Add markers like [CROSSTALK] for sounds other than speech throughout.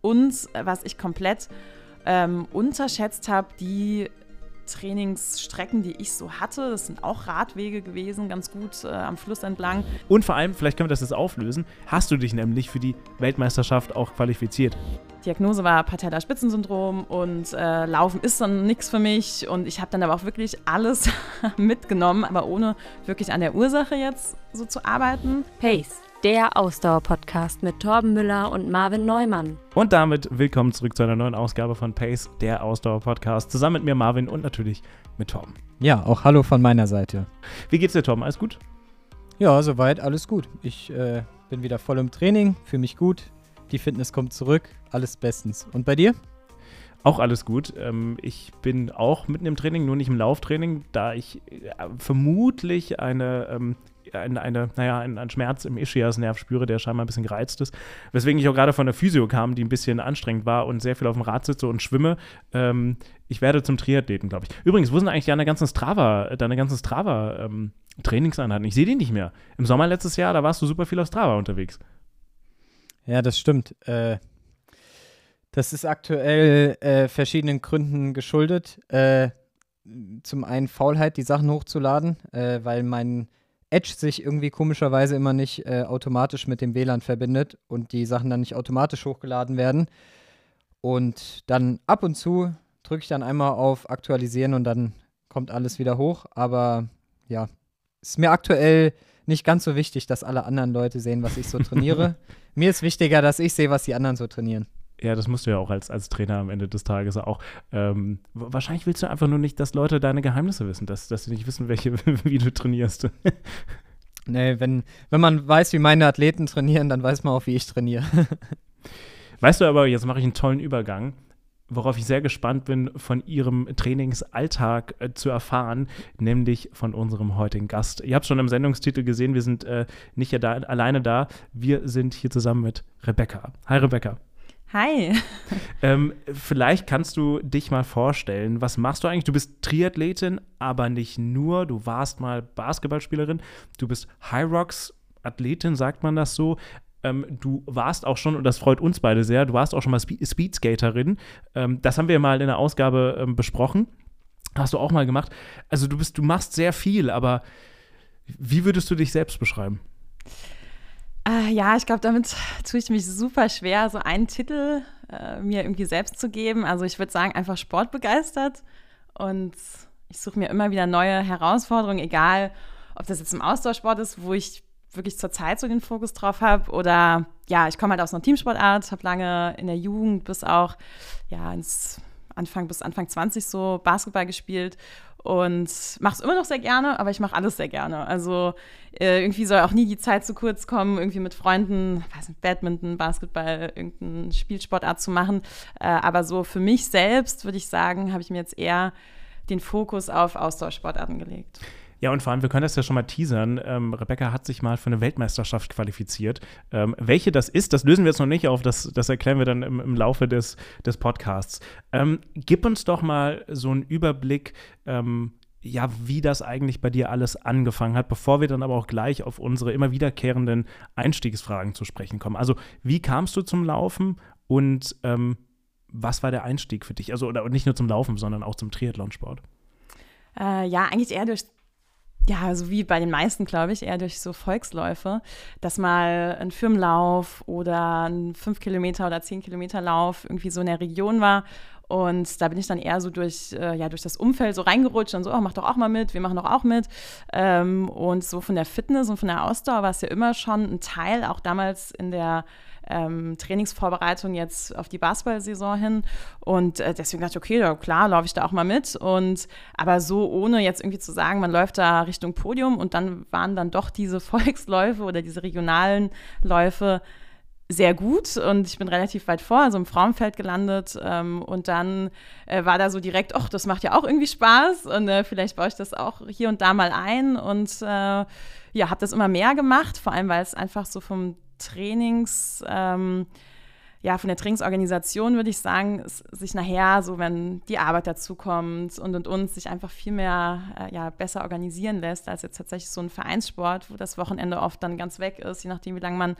Und äh, was ich komplett ähm, unterschätzt habe, die Trainingsstrecken, die ich so hatte. Das sind auch Radwege gewesen, ganz gut äh, am Fluss entlang. Und vor allem, vielleicht können wir das jetzt auflösen, hast du dich nämlich für die Weltmeisterschaft auch qualifiziert. Diagnose war Patellaspitzensyndrom und äh, Laufen ist dann nichts für mich. Und ich habe dann aber auch wirklich alles [LAUGHS] mitgenommen, aber ohne wirklich an der Ursache jetzt so zu arbeiten. Pace, der Ausdauer-Podcast mit Torben Müller und Marvin Neumann. Und damit willkommen zurück zu einer neuen Ausgabe von Pace, der Ausdauer-Podcast. Zusammen mit mir Marvin und natürlich mit Torben. Ja, auch hallo von meiner Seite. Wie geht's dir, Torben? Alles gut? Ja, soweit alles gut. Ich äh, bin wieder voll im Training, fühle mich gut. Die Fitness kommt zurück, alles bestens. Und bei dir? Auch alles gut. Ähm, ich bin auch mitten im Training, nur nicht im Lauftraining, da ich äh, vermutlich eine, ähm, eine, eine, naja, einen, Schmerz im Ischiasnerv spüre, der scheinbar ein bisschen gereizt ist. Weswegen ich auch gerade von der Physio kam, die ein bisschen anstrengend war und sehr viel auf dem Rad sitze und schwimme. Ähm, ich werde zum Triathleten, glaube ich. Übrigens, wo sind eigentlich deine ganzen Strava, deine ganzen Strava ähm? Ich sehe die nicht mehr. Im Sommer letztes Jahr, da warst du super viel auf Strava unterwegs. Ja, das stimmt. Äh, das ist aktuell äh, verschiedenen Gründen geschuldet. Äh, zum einen Faulheit, die Sachen hochzuladen, äh, weil mein Edge sich irgendwie komischerweise immer nicht äh, automatisch mit dem WLAN verbindet und die Sachen dann nicht automatisch hochgeladen werden. Und dann ab und zu drücke ich dann einmal auf Aktualisieren und dann kommt alles wieder hoch. Aber ja, ist mir aktuell nicht ganz so wichtig, dass alle anderen Leute sehen, was ich so trainiere. [LAUGHS] Mir ist wichtiger, dass ich sehe, was die anderen so trainieren. Ja, das musst du ja auch als, als Trainer am Ende des Tages auch. Ähm, wahrscheinlich willst du einfach nur nicht, dass Leute deine Geheimnisse wissen, dass, dass sie nicht wissen, welche, [LAUGHS] wie du trainierst. [LAUGHS] nee, wenn, wenn man weiß, wie meine Athleten trainieren, dann weiß man auch, wie ich trainiere. [LAUGHS] weißt du aber, jetzt mache ich einen tollen Übergang worauf ich sehr gespannt bin, von Ihrem Trainingsalltag äh, zu erfahren, nämlich von unserem heutigen Gast. Ihr habt schon im Sendungstitel gesehen, wir sind äh, nicht da, alleine da, wir sind hier zusammen mit Rebecca. Hi Rebecca. Hi. Ähm, vielleicht kannst du dich mal vorstellen, was machst du eigentlich? Du bist Triathletin, aber nicht nur. Du warst mal Basketballspielerin. Du bist High Rocks Athletin, sagt man das so. Ähm, du warst auch schon, und das freut uns beide sehr, du warst auch schon mal Spe Speedskaterin. Ähm, das haben wir mal in der Ausgabe ähm, besprochen. Hast du auch mal gemacht. Also du bist, du machst sehr viel, aber wie würdest du dich selbst beschreiben? Äh, ja, ich glaube, damit tue ich mich super schwer, so einen Titel äh, mir irgendwie selbst zu geben. Also ich würde sagen, einfach sportbegeistert. Und ich suche mir immer wieder neue Herausforderungen, egal ob das jetzt im Ausdauersport ist, wo ich wirklich zur Zeit so den Fokus drauf habe. Oder ja, ich komme halt aus einer Teamsportart, habe lange in der Jugend bis auch ja, ins Anfang bis Anfang 20 so Basketball gespielt und mache es immer noch sehr gerne, aber ich mache alles sehr gerne. Also äh, irgendwie soll auch nie die Zeit zu kurz kommen, irgendwie mit Freunden, weiß nicht, Badminton, Basketball, irgendeine Spielsportart zu machen. Äh, aber so für mich selbst würde ich sagen, habe ich mir jetzt eher den Fokus auf Ausdauersportarten gelegt. Ja, und vor allem, wir können das ja schon mal teasern. Ähm, Rebecca hat sich mal für eine Weltmeisterschaft qualifiziert. Ähm, welche das ist, das lösen wir jetzt noch nicht auf, das, das erklären wir dann im, im Laufe des, des Podcasts. Ähm, gib uns doch mal so einen Überblick, ähm, ja, wie das eigentlich bei dir alles angefangen hat, bevor wir dann aber auch gleich auf unsere immer wiederkehrenden Einstiegsfragen zu sprechen kommen. Also, wie kamst du zum Laufen und ähm, was war der Einstieg für dich? Also, oder nicht nur zum Laufen, sondern auch zum Triathlonsport? Äh, ja, eigentlich eher durch ja, so wie bei den meisten, glaube ich, eher durch so Volksläufe, dass mal ein Firmenlauf oder ein 5 Kilometer oder 10 Kilometer Lauf irgendwie so in der Region war. Und da bin ich dann eher so durch, äh, ja, durch das Umfeld so reingerutscht und so, oh, mach doch auch mal mit, wir machen doch auch mit. Ähm, und so von der Fitness und von der Ausdauer war es ja immer schon ein Teil, auch damals in der ähm, Trainingsvorbereitung jetzt auf die Basketball-Saison hin. Und äh, deswegen dachte ich, okay, ja, klar, laufe ich da auch mal mit. Und aber so, ohne jetzt irgendwie zu sagen, man läuft da Richtung Podium und dann waren dann doch diese [LAUGHS] Volksläufe oder diese regionalen Läufe sehr gut und ich bin relativ weit vor, also im Frauenfeld gelandet ähm, und dann äh, war da so direkt, ach, das macht ja auch irgendwie Spaß und äh, vielleicht baue ich das auch hier und da mal ein und äh, ja, habe das immer mehr gemacht, vor allem weil es einfach so vom Trainings, ähm, ja, von der Trainingsorganisation würde ich sagen, sich nachher, so wenn die Arbeit dazu kommt und und uns sich einfach viel mehr, äh, ja, besser organisieren lässt, als jetzt tatsächlich so ein Vereinssport, wo das Wochenende oft dann ganz weg ist, je nachdem, wie lange man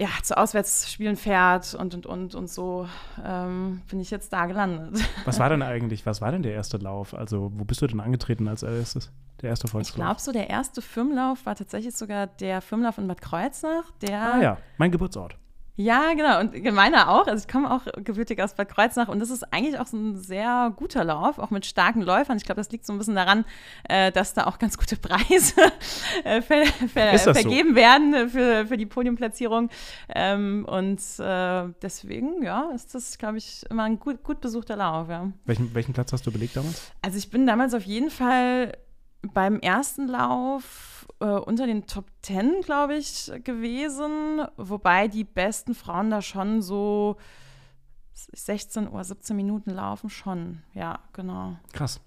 ja, zu Auswärtsspielen fährt und und und und so ähm, bin ich jetzt da gelandet. [LAUGHS] Was war denn eigentlich, was war denn der erste Lauf? Also, wo bist du denn angetreten als erstes? Der erste Ich Volkslauf? glaube, so der erste Firmenlauf war tatsächlich sogar der Firmenlauf in Bad Kreuznach. Der, Ah ja, mein Geburtsort. Ja, genau. Und meiner auch. Also ich komme auch gebürtig aus Bad Kreuznach und das ist eigentlich auch so ein sehr guter Lauf, auch mit starken Läufern. Ich glaube, das liegt so ein bisschen daran, äh, dass da auch ganz gute Preise [LAUGHS] äh, ver ver das so? vergeben werden für, für die Podiumplatzierung. Ähm, und äh, deswegen, ja, ist das, glaube ich, immer ein gut, gut besuchter Lauf, ja. Welchen, welchen Platz hast du belegt damals? Also ich bin damals auf jeden Fall beim ersten Lauf äh, unter den Top Ten, glaube ich, gewesen, wobei die besten Frauen da schon so 16 oder 17 Minuten laufen schon. Ja, genau. Krass.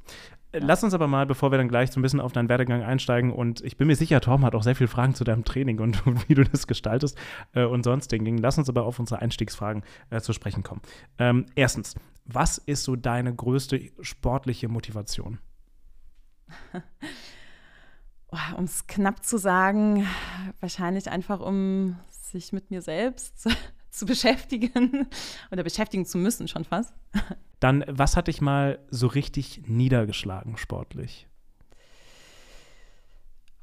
Äh, Lass uns aber mal, bevor wir dann gleich so ein bisschen auf deinen Werdegang einsteigen und ich bin mir sicher, Torben hat auch sehr viele Fragen zu deinem Training und, und [LAUGHS] wie du das gestaltest äh, und sonstigen Dingen. Lass uns aber auf unsere Einstiegsfragen äh, zu sprechen kommen. Ähm, erstens, was ist so deine größte sportliche Motivation? [LAUGHS] Um es knapp zu sagen, wahrscheinlich einfach, um sich mit mir selbst [LAUGHS] zu beschäftigen oder beschäftigen zu müssen, schon fast. Dann, was hat dich mal so richtig niedergeschlagen sportlich?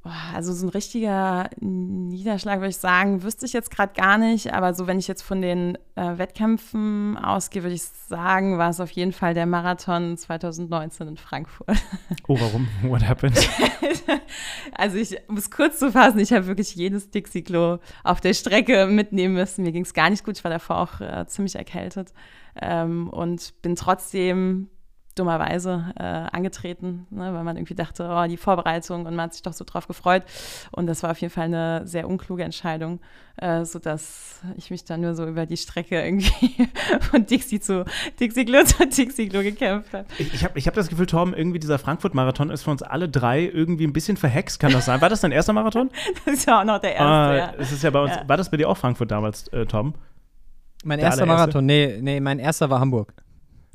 Also so ein richtiger Niederschlag, würde ich sagen, wüsste ich jetzt gerade gar nicht. Aber so, wenn ich jetzt von den äh, Wettkämpfen ausgehe, würde ich sagen, war es auf jeden Fall der Marathon 2019 in Frankfurt. [LAUGHS] Oh, warum? What happened? also ich, um es kurz zu fassen, ich habe wirklich jedes Dixie-Klo auf der Strecke mitnehmen müssen. Mir ging es gar nicht gut, ich war davor auch äh, ziemlich erkältet ähm, und bin trotzdem dummerweise äh, angetreten, ne, weil man irgendwie dachte, oh, die Vorbereitung und man hat sich doch so drauf gefreut. Und das war auf jeden Fall eine sehr unkluge Entscheidung, äh, sodass ich mich dann nur so über die Strecke irgendwie [LAUGHS] von Dixie zu Dixie-Klo zu Dixie-Klo gekämpft habe. Ich, ich habe ich hab das Gefühl, Torben, irgendwie dieser Frankfurt-Marathon ist für uns alle drei irgendwie ein bisschen verhext. Kann das sein? War das dein erster Marathon? [LAUGHS] Das ist ja auch noch der erste, Ah, ja. Es ist ja bei uns. Ja. War das bei dir auch Frankfurt damals, äh, Tom? Mein Der erster allererste? Marathon, nee, nee, mein erster war Hamburg.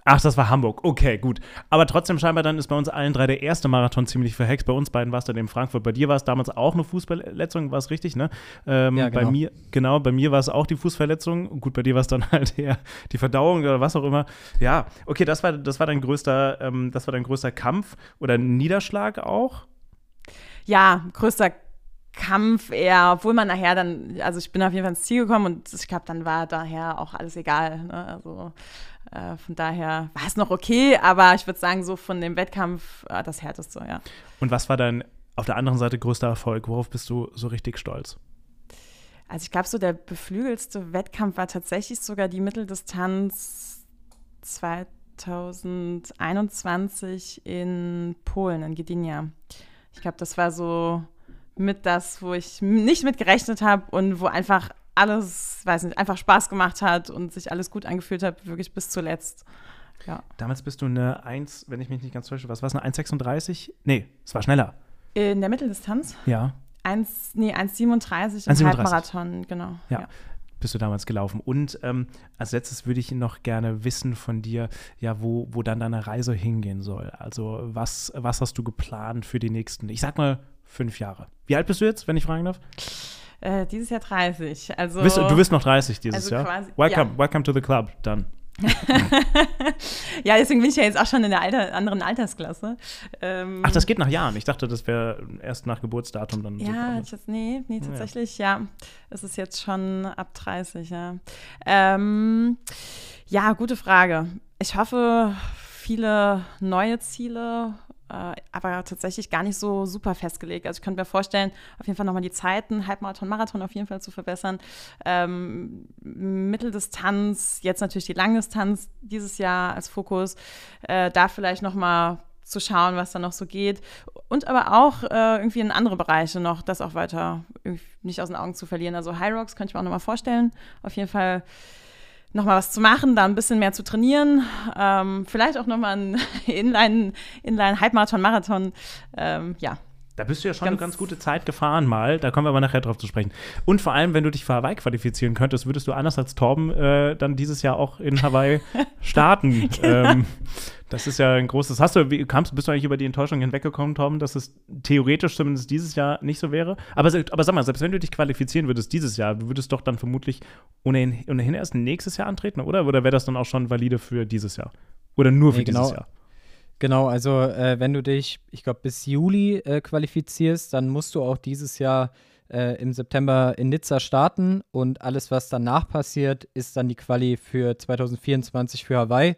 Ach, das war Hamburg. Okay, gut. Aber trotzdem scheinbar dann ist bei uns allen drei der erste Marathon ziemlich verhext. Bei uns beiden war es dann in Frankfurt. Bei dir war es damals auch eine Fußverletzung, war es richtig, ne? Ähm, Ja, Bei genau. mir, genau, bei mir war es auch die Fußverletzung. Gut, bei dir war es dann [LAUGHS] halt eher die Verdauung oder was auch immer. Ja, okay, das war, das war dein größter, ähm, das war dein größter Kampf oder Niederschlag auch. ja, größter Kampf eher, obwohl man nachher dann, also ich bin auf jeden Fall ins Ziel gekommen und ich glaube, dann war daher auch alles egal. Ne? Also äh, von daher war es noch okay, aber ich würde sagen, so von dem Wettkampf äh, das härteste, ja. Und was war dein auf der anderen Seite größter Erfolg? Worauf bist du so richtig stolz? Also ich glaube, so der beflügelste Wettkampf war tatsächlich sogar die Mitteldistanz 2021 in Polen, in Gdynia. Ich glaube, das war so mit das, wo ich nicht mit gerechnet habe und wo einfach alles, weiß nicht, einfach Spaß gemacht hat und sich alles gut angefühlt hat, wirklich bis zuletzt. Ja. Damals bist du eine 1, wenn ich mich nicht ganz täusche, was war es, eine 1,36? Nee, es war schneller. In der Mitteldistanz? Ja. 1, nee, 1,37 im 1,37. Halbmarathon, genau. Ja. bist du damals gelaufen. Und ähm, als letztes würde ich noch gerne wissen von dir, ja, wo, wo dann deine Reise hingehen soll. Also was, was hast du geplant für die nächsten, ich sag mal, fünf Jahre. Wie alt bist du jetzt, wenn ich fragen darf? Äh, dieses Jahr 30. Also, Bist, du bist noch 30 dieses Also Jahr. quasi- welcome, ja. welcome to the club, dann. [LAUGHS] ja, deswegen bin ich ja jetzt auch schon in der Alter, anderen Altersklasse. Ähm, Ach, das geht nach Jahren. Ich dachte, das wäre erst nach Geburtsdatum dann. so Ja, ich jetzt, nee, nee, tatsächlich, ja. Es ist jetzt schon ab 30, ja. Ähm, ja, gute Frage. Ich hoffe, viele neue Ziele, äh, aber tatsächlich gar nicht so super festgelegt. Also ich könnte mir vorstellen, auf jeden Fall nochmal die Zeiten, Halbmarathon, Marathon auf jeden Fall zu verbessern. Ähm, Mitteldistanz, jetzt natürlich die Langdistanz dieses Jahr als Fokus. Äh, da vielleicht nochmal zu schauen, was da noch so geht. Und aber auch äh, irgendwie in andere Bereiche noch, das auch weiter nicht aus den Augen zu verlieren. Also High Rocks könnte ich mir auch nochmal vorstellen. Auf jeden Fall nochmal was zu machen, da ein bisschen mehr zu trainieren. Ähm, vielleicht auch nochmal ein [LAUGHS] Inline, Inline Halbmarathon, Marathon. Ähm, ja, Da bist du ja schon Ganz- eine ganz gute Zeit gefahren mal. Da kommen wir aber nachher drauf zu sprechen. Und vor allem, wenn du dich für Hawaii qualifizieren könntest, würdest du anders als Torben äh, dann dieses Jahr auch in Hawaii [LAUGHS] starten. ähm, das ist ja ein großes. Hast du, wie kamst, bist du eigentlich über die Enttäuschung hinweggekommen, Torben, dass es theoretisch zumindest dieses Jahr nicht so wäre? Aber, aber sag mal, selbst wenn du dich qualifizieren würdest dieses Jahr, du würdest doch dann vermutlich ohnehin, ohnehin erst nächstes Jahr antreten, oder? Oder wäre das dann auch schon valide für dieses Jahr? Oder nur für Nee, dieses genau. Jahr? Genau, also äh, wenn du dich, ich glaube, bis Juli äh, qualifizierst, dann musst du auch dieses Jahr äh, im September in Nizza starten und alles, was danach passiert, ist dann die Quali für 2024 für Hawaii.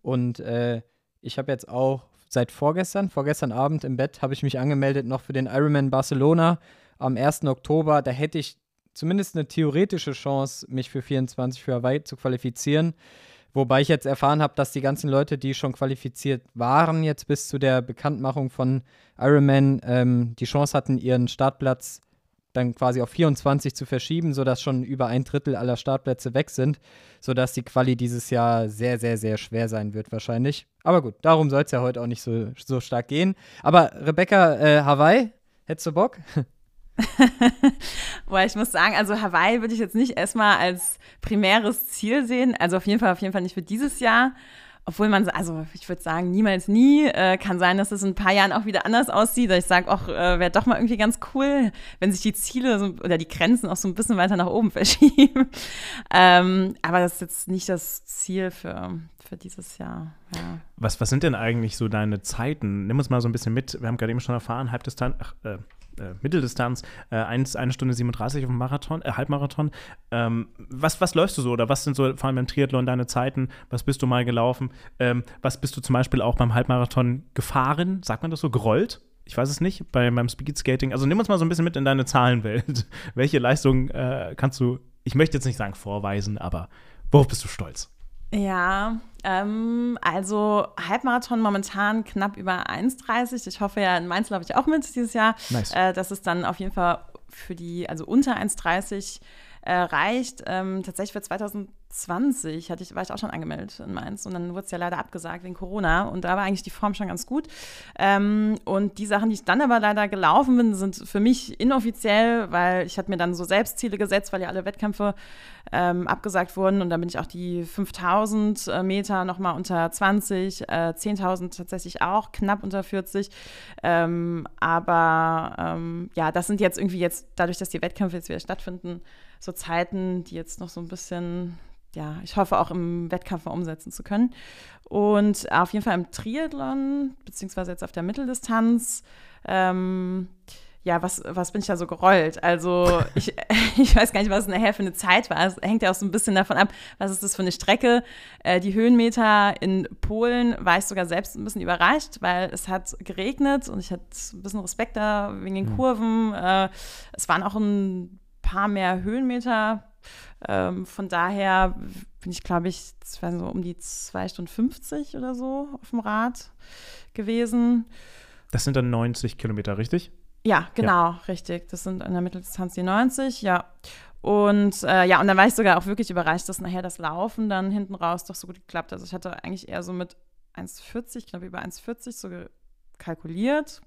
Und äh, ich habe jetzt auch seit vorgestern, vorgestern Abend im Bett, habe ich mich angemeldet noch für den Ironman Barcelona am 1. Oktober. Da hätte ich zumindest eine theoretische Chance, mich für 24 für Hawaii zu qualifizieren. Wobei ich jetzt erfahren habe, dass die ganzen Leute, die schon qualifiziert waren, jetzt bis zu der Bekanntmachung von Ironman, ähm, die Chance hatten, ihren Startplatz dann quasi auf 24 zu verschieben, sodass schon über ein Drittel aller Startplätze weg sind, sodass die Quali dieses Jahr sehr, sehr, sehr schwer sein wird wahrscheinlich. Aber gut, darum soll es ja heute auch nicht so, so stark gehen. Aber Rebecca, äh, Hawaii, hättest du Bock? [LAUGHS] [LAUGHS] Boah, ich muss sagen, also Hawaii würde ich jetzt nicht erstmal als primäres Ziel sehen. Also auf jeden Fall, auf jeden Fall nicht für dieses Jahr. Obwohl man, also ich würde sagen, niemals nie. Äh, kann sein, dass es in ein paar Jahren auch wieder anders aussieht. Ich sage auch, äh, wäre doch mal irgendwie ganz cool, wenn sich die Ziele so, oder die Grenzen auch so ein bisschen weiter nach oben [LAUGHS] verschieben. ähm, aber das ist jetzt nicht das Ziel für, für dieses Jahr. Ja. Was, was sind denn eigentlich so deine Zeiten? Nimm uns mal so ein bisschen mit. Wir haben gerade eben schon erfahren, Halbdistanz, ach, äh, äh, Mitteldistanz, äh, eins, eine Stunde 37 auf dem Marathon, äh, Halbmarathon. Ähm, was, was läufst du so oder was sind so vor allem beim Triathlon deine Zeiten? Was bist du mal gelaufen? Ähm, was bist du zum Beispiel auch beim Halbmarathon gefahren? Sagt man das so? Gerollt? Ich weiß es nicht, bei, beim Speedskating. Also nimm uns mal so ein bisschen mit in deine Zahlenwelt. [LAUGHS] Welche Leistung äh, kannst du, ich möchte jetzt nicht sagen vorweisen, aber worauf bist du stolz? Ja, ähm, also Halbmarathon momentan knapp über 1,30. Ich hoffe ja, in Mainz laufe ich auch mit dieses Jahr. Nice. Äh, dass es dann auf jeden Fall für die, also unter 1,30 äh, reicht. Ähm, tatsächlich für 2020 hatte ich, war ich auch schon angemeldet in Mainz und dann wurde es ja leider abgesagt wegen Corona und da war eigentlich die Form schon ganz gut. Ähm, und die Sachen, die ich dann aber leider gelaufen bin, sind für mich inoffiziell, weil ich hatte mir dann so Selbstziele gesetzt, weil ja alle Wettkämpfe ähm, abgesagt wurden und dann bin ich auch die 5000 äh, Meter nochmal unter 20, äh, 10.000 tatsächlich auch, knapp unter 40. Ähm, aber ähm, ja, das sind jetzt irgendwie jetzt, dadurch, dass die Wettkämpfe jetzt wieder stattfinden, so Zeiten, die jetzt noch so ein bisschen, ja, ich hoffe auch im Wettkampf mal umsetzen zu können. Und auf jeden Fall im Triathlon, beziehungsweise jetzt auf der Mitteldistanz, ähm, ja, was, was bin ich da so gerollt? Also [LAUGHS] ich, ich weiß gar nicht, was es nachher für eine Zeit war. Es hängt ja auch so ein bisschen davon ab, was ist das für eine Strecke. Äh, die Höhenmeter in Polen war ich sogar selbst ein bisschen überrascht, weil es hat geregnet und ich hatte ein bisschen Respekt da wegen den Kurven. Äh, es waren auch ein paar mehr Höhenmeter. Ähm, von daher bin ich, glaube ich, so um die 2 Stunden 50 oder so auf dem Rad gewesen. Das sind dann 90 Kilometer, richtig? Ja, genau, richtig. Das sind an der Mitteldistanz die 90, ja. Und äh, ja, und dann war ich sogar auch wirklich überrascht, dass nachher das Laufen dann hinten raus doch so gut geklappt hat. Also ich hatte eigentlich eher so mit 1,40, knapp über 1,40 so kalkuliert.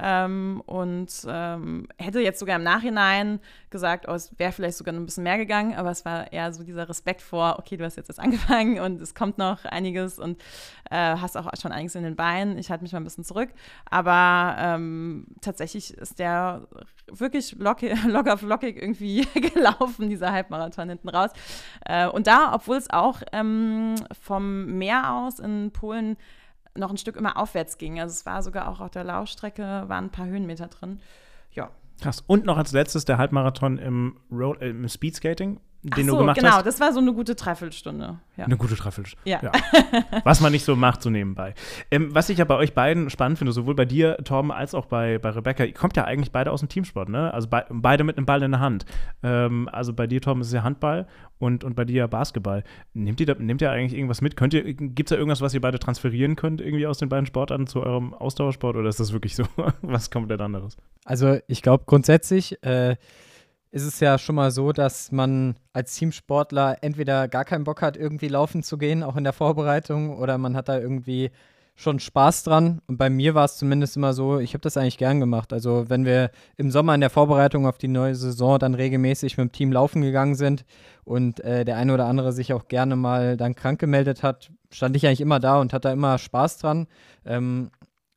Ähm, und ähm, hätte jetzt sogar im Nachhinein gesagt, oh, es wäre vielleicht sogar noch ein bisschen mehr gegangen, aber es war eher so dieser Respekt vor, okay, du hast jetzt erst [LAUGHS] angefangen und es kommt noch einiges und äh, hast auch schon einiges in den Beinen. Ich halte mich mal ein bisschen zurück, aber ähm, tatsächlich ist der wirklich locker, [LAUGHS] locker flockig irgendwie [LAUGHS] gelaufen, dieser Halbmarathon hinten raus. Äh, und da, obwohl es auch ähm, vom Meer aus in Polen noch ein Stück immer aufwärts ging. Also es war sogar auch auf der Laufstrecke, waren ein paar Höhenmeter drin. Ja. Krass. Und noch als letztes der Halbmarathon im, Roll, äh, im Speedskating, den Ach du so, gemacht genau, hast. das war so eine gute Dreiviertelstunde. Ja. Eine gute Dreiviertelstunde. Ja. Was man nicht so macht, so nebenbei. Ähm, was ich ja bei euch beiden spannend finde, sowohl bei dir, Torben, als auch bei, bei Rebecca, ihr kommt ja eigentlich beide aus dem Teamsport, ne? Also bei, beide mit einem Ball in der Hand. Ähm, also bei dir, Torben, ist es ja Handball und, und bei dir ja Basketball. Nehmt ihr, da, nehmt ihr eigentlich irgendwas mit? Könnt ihr, gibt es da irgendwas, was ihr beide transferieren könnt, irgendwie aus den beiden Sportarten zu eurem Ausdauersport oder ist das wirklich so [LAUGHS] was komplett anderes? Also ich glaube grundsätzlich äh, ist es ja schon mal so, dass man als Teamsportler entweder gar keinen Bock hat, irgendwie laufen zu gehen, auch in der Vorbereitung, oder man hat da irgendwie schon Spaß dran. Und bei mir war es zumindest immer so, ich habe das eigentlich gern gemacht. Also wenn wir im Sommer in der Vorbereitung auf die neue Saison dann regelmäßig mit dem Team laufen gegangen sind und äh, der eine oder andere sich auch gerne mal dann krank gemeldet hat, stand ich eigentlich immer da und hatte da immer Spaß dran. Ähm,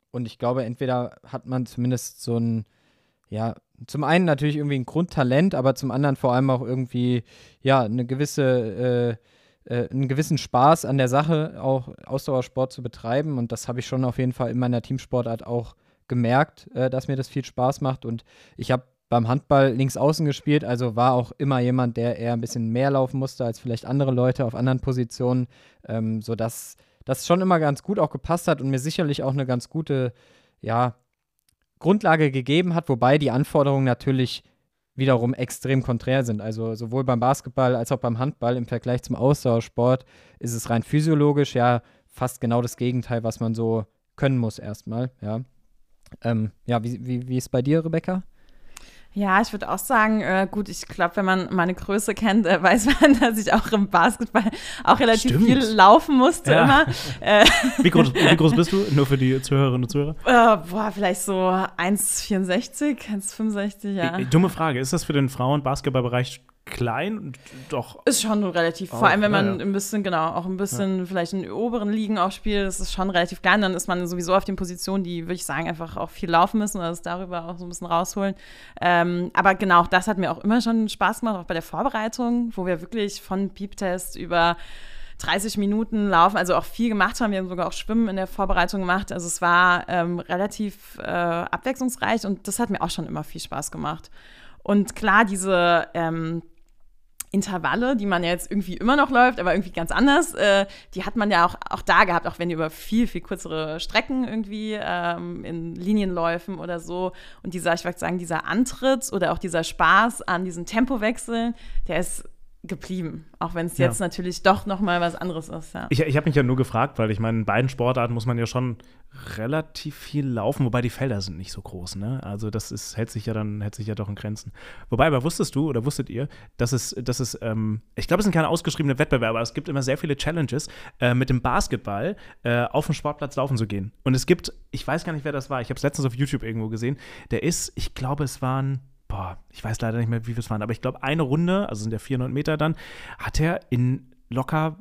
und ich glaube, entweder hat man zumindest so ein, ja, zum einen natürlich irgendwie ein Grundtalent, aber zum anderen vor allem auch irgendwie, ja, eine gewisse, äh, äh, einen gewissen Spaß an der Sache, auch Ausdauersport zu betreiben. Und das habe ich schon auf jeden Fall in meiner Teamsportart auch gemerkt, äh, dass mir das viel Spaß macht. Und ich habe beim Handball links außen gespielt, also war auch immer jemand, der eher ein bisschen mehr laufen musste als vielleicht andere Leute auf anderen Positionen, ähm, sodass das schon immer ganz gut auch gepasst hat und mir sicherlich auch eine ganz gute, ja, Grundlage gegeben hat, wobei die Anforderungen natürlich wiederum extrem konträr sind. Also sowohl beim Basketball als auch beim Handball im Vergleich zum Ausdauersport ist es rein physiologisch ja fast genau das Gegenteil, was man so können muss erstmal. Ja, ähm, ja wie, wie, wie ist bei dir, Rebecca? Ja, ich würde auch sagen, äh, gut, ich glaube, wenn man meine Größe kennt, äh, weiß man, [LAUGHS] dass ich auch im Basketball auch relativ Stimmt. viel laufen musste ja. immer. Äh, wie, groß, [LAUGHS] wie, groß, bist du? Nur für die Zuhörerinnen und Zuhörer? Äh, boah, vielleicht so 1,64, 1,65, ja. Dumme Frage, ist das für den Frauen-Basketballbereich klein, doch. Ist schon relativ, auch, vor allem wenn man ja. ein bisschen, genau, auch ein bisschen ja. vielleicht in oberen Ligen auch spielt, das ist schon relativ klein, dann ist man sowieso auf den Positionen, die, würde ich sagen, einfach auch viel laufen müssen oder das darüber auch so ein bisschen rausholen. Ähm, aber genau, das hat mir auch immer schon Spaß gemacht, auch bei der Vorbereitung, wo wir wirklich von Piep-Test über 30 Minuten laufen, also auch viel gemacht haben. Wir haben sogar auch Schwimmen in der Vorbereitung gemacht. Also es war ähm, relativ äh, abwechslungsreich und das hat mir auch schon immer viel Spaß gemacht. Und klar, diese ähm, Intervalle, die man ja jetzt irgendwie immer noch läuft, aber irgendwie ganz anders, äh, die hat man ja auch, auch da gehabt, auch wenn über viel, viel kürzere Strecken irgendwie ähm, in Linienläufen oder so. Und dieser, ich würde sagen, dieser Antritt oder auch dieser Spaß an diesen Tempowechseln, der ist geblieben, auch wenn es jetzt ja. natürlich doch noch mal was anderes ist. Ja. Ich, ich habe mich ja nur gefragt, weil ich meine, in beiden Sportarten muss man ja schon relativ viel laufen, wobei die Felder sind nicht so groß. Ne? Also das ist, hält sich ja dann hält sich ja doch in Grenzen. Wobei, aber wusstest du oder wusstet ihr, dass es, dass es, ähm, ich glaube, es sind keine ausgeschriebenen Wettbewerbe, aber es gibt immer sehr viele Challenges, äh, mit dem Basketball äh, auf dem Sportplatz laufen zu gehen. Und es gibt, ich weiß gar nicht, wer das war, ich habe es letztens auf YouTube irgendwo gesehen, der ist, ich glaube, es waren boah, ich weiß leider nicht mehr, wie wir es waren, aber ich glaube, eine Runde, also sind ja 400 Meter dann, hat er in locker,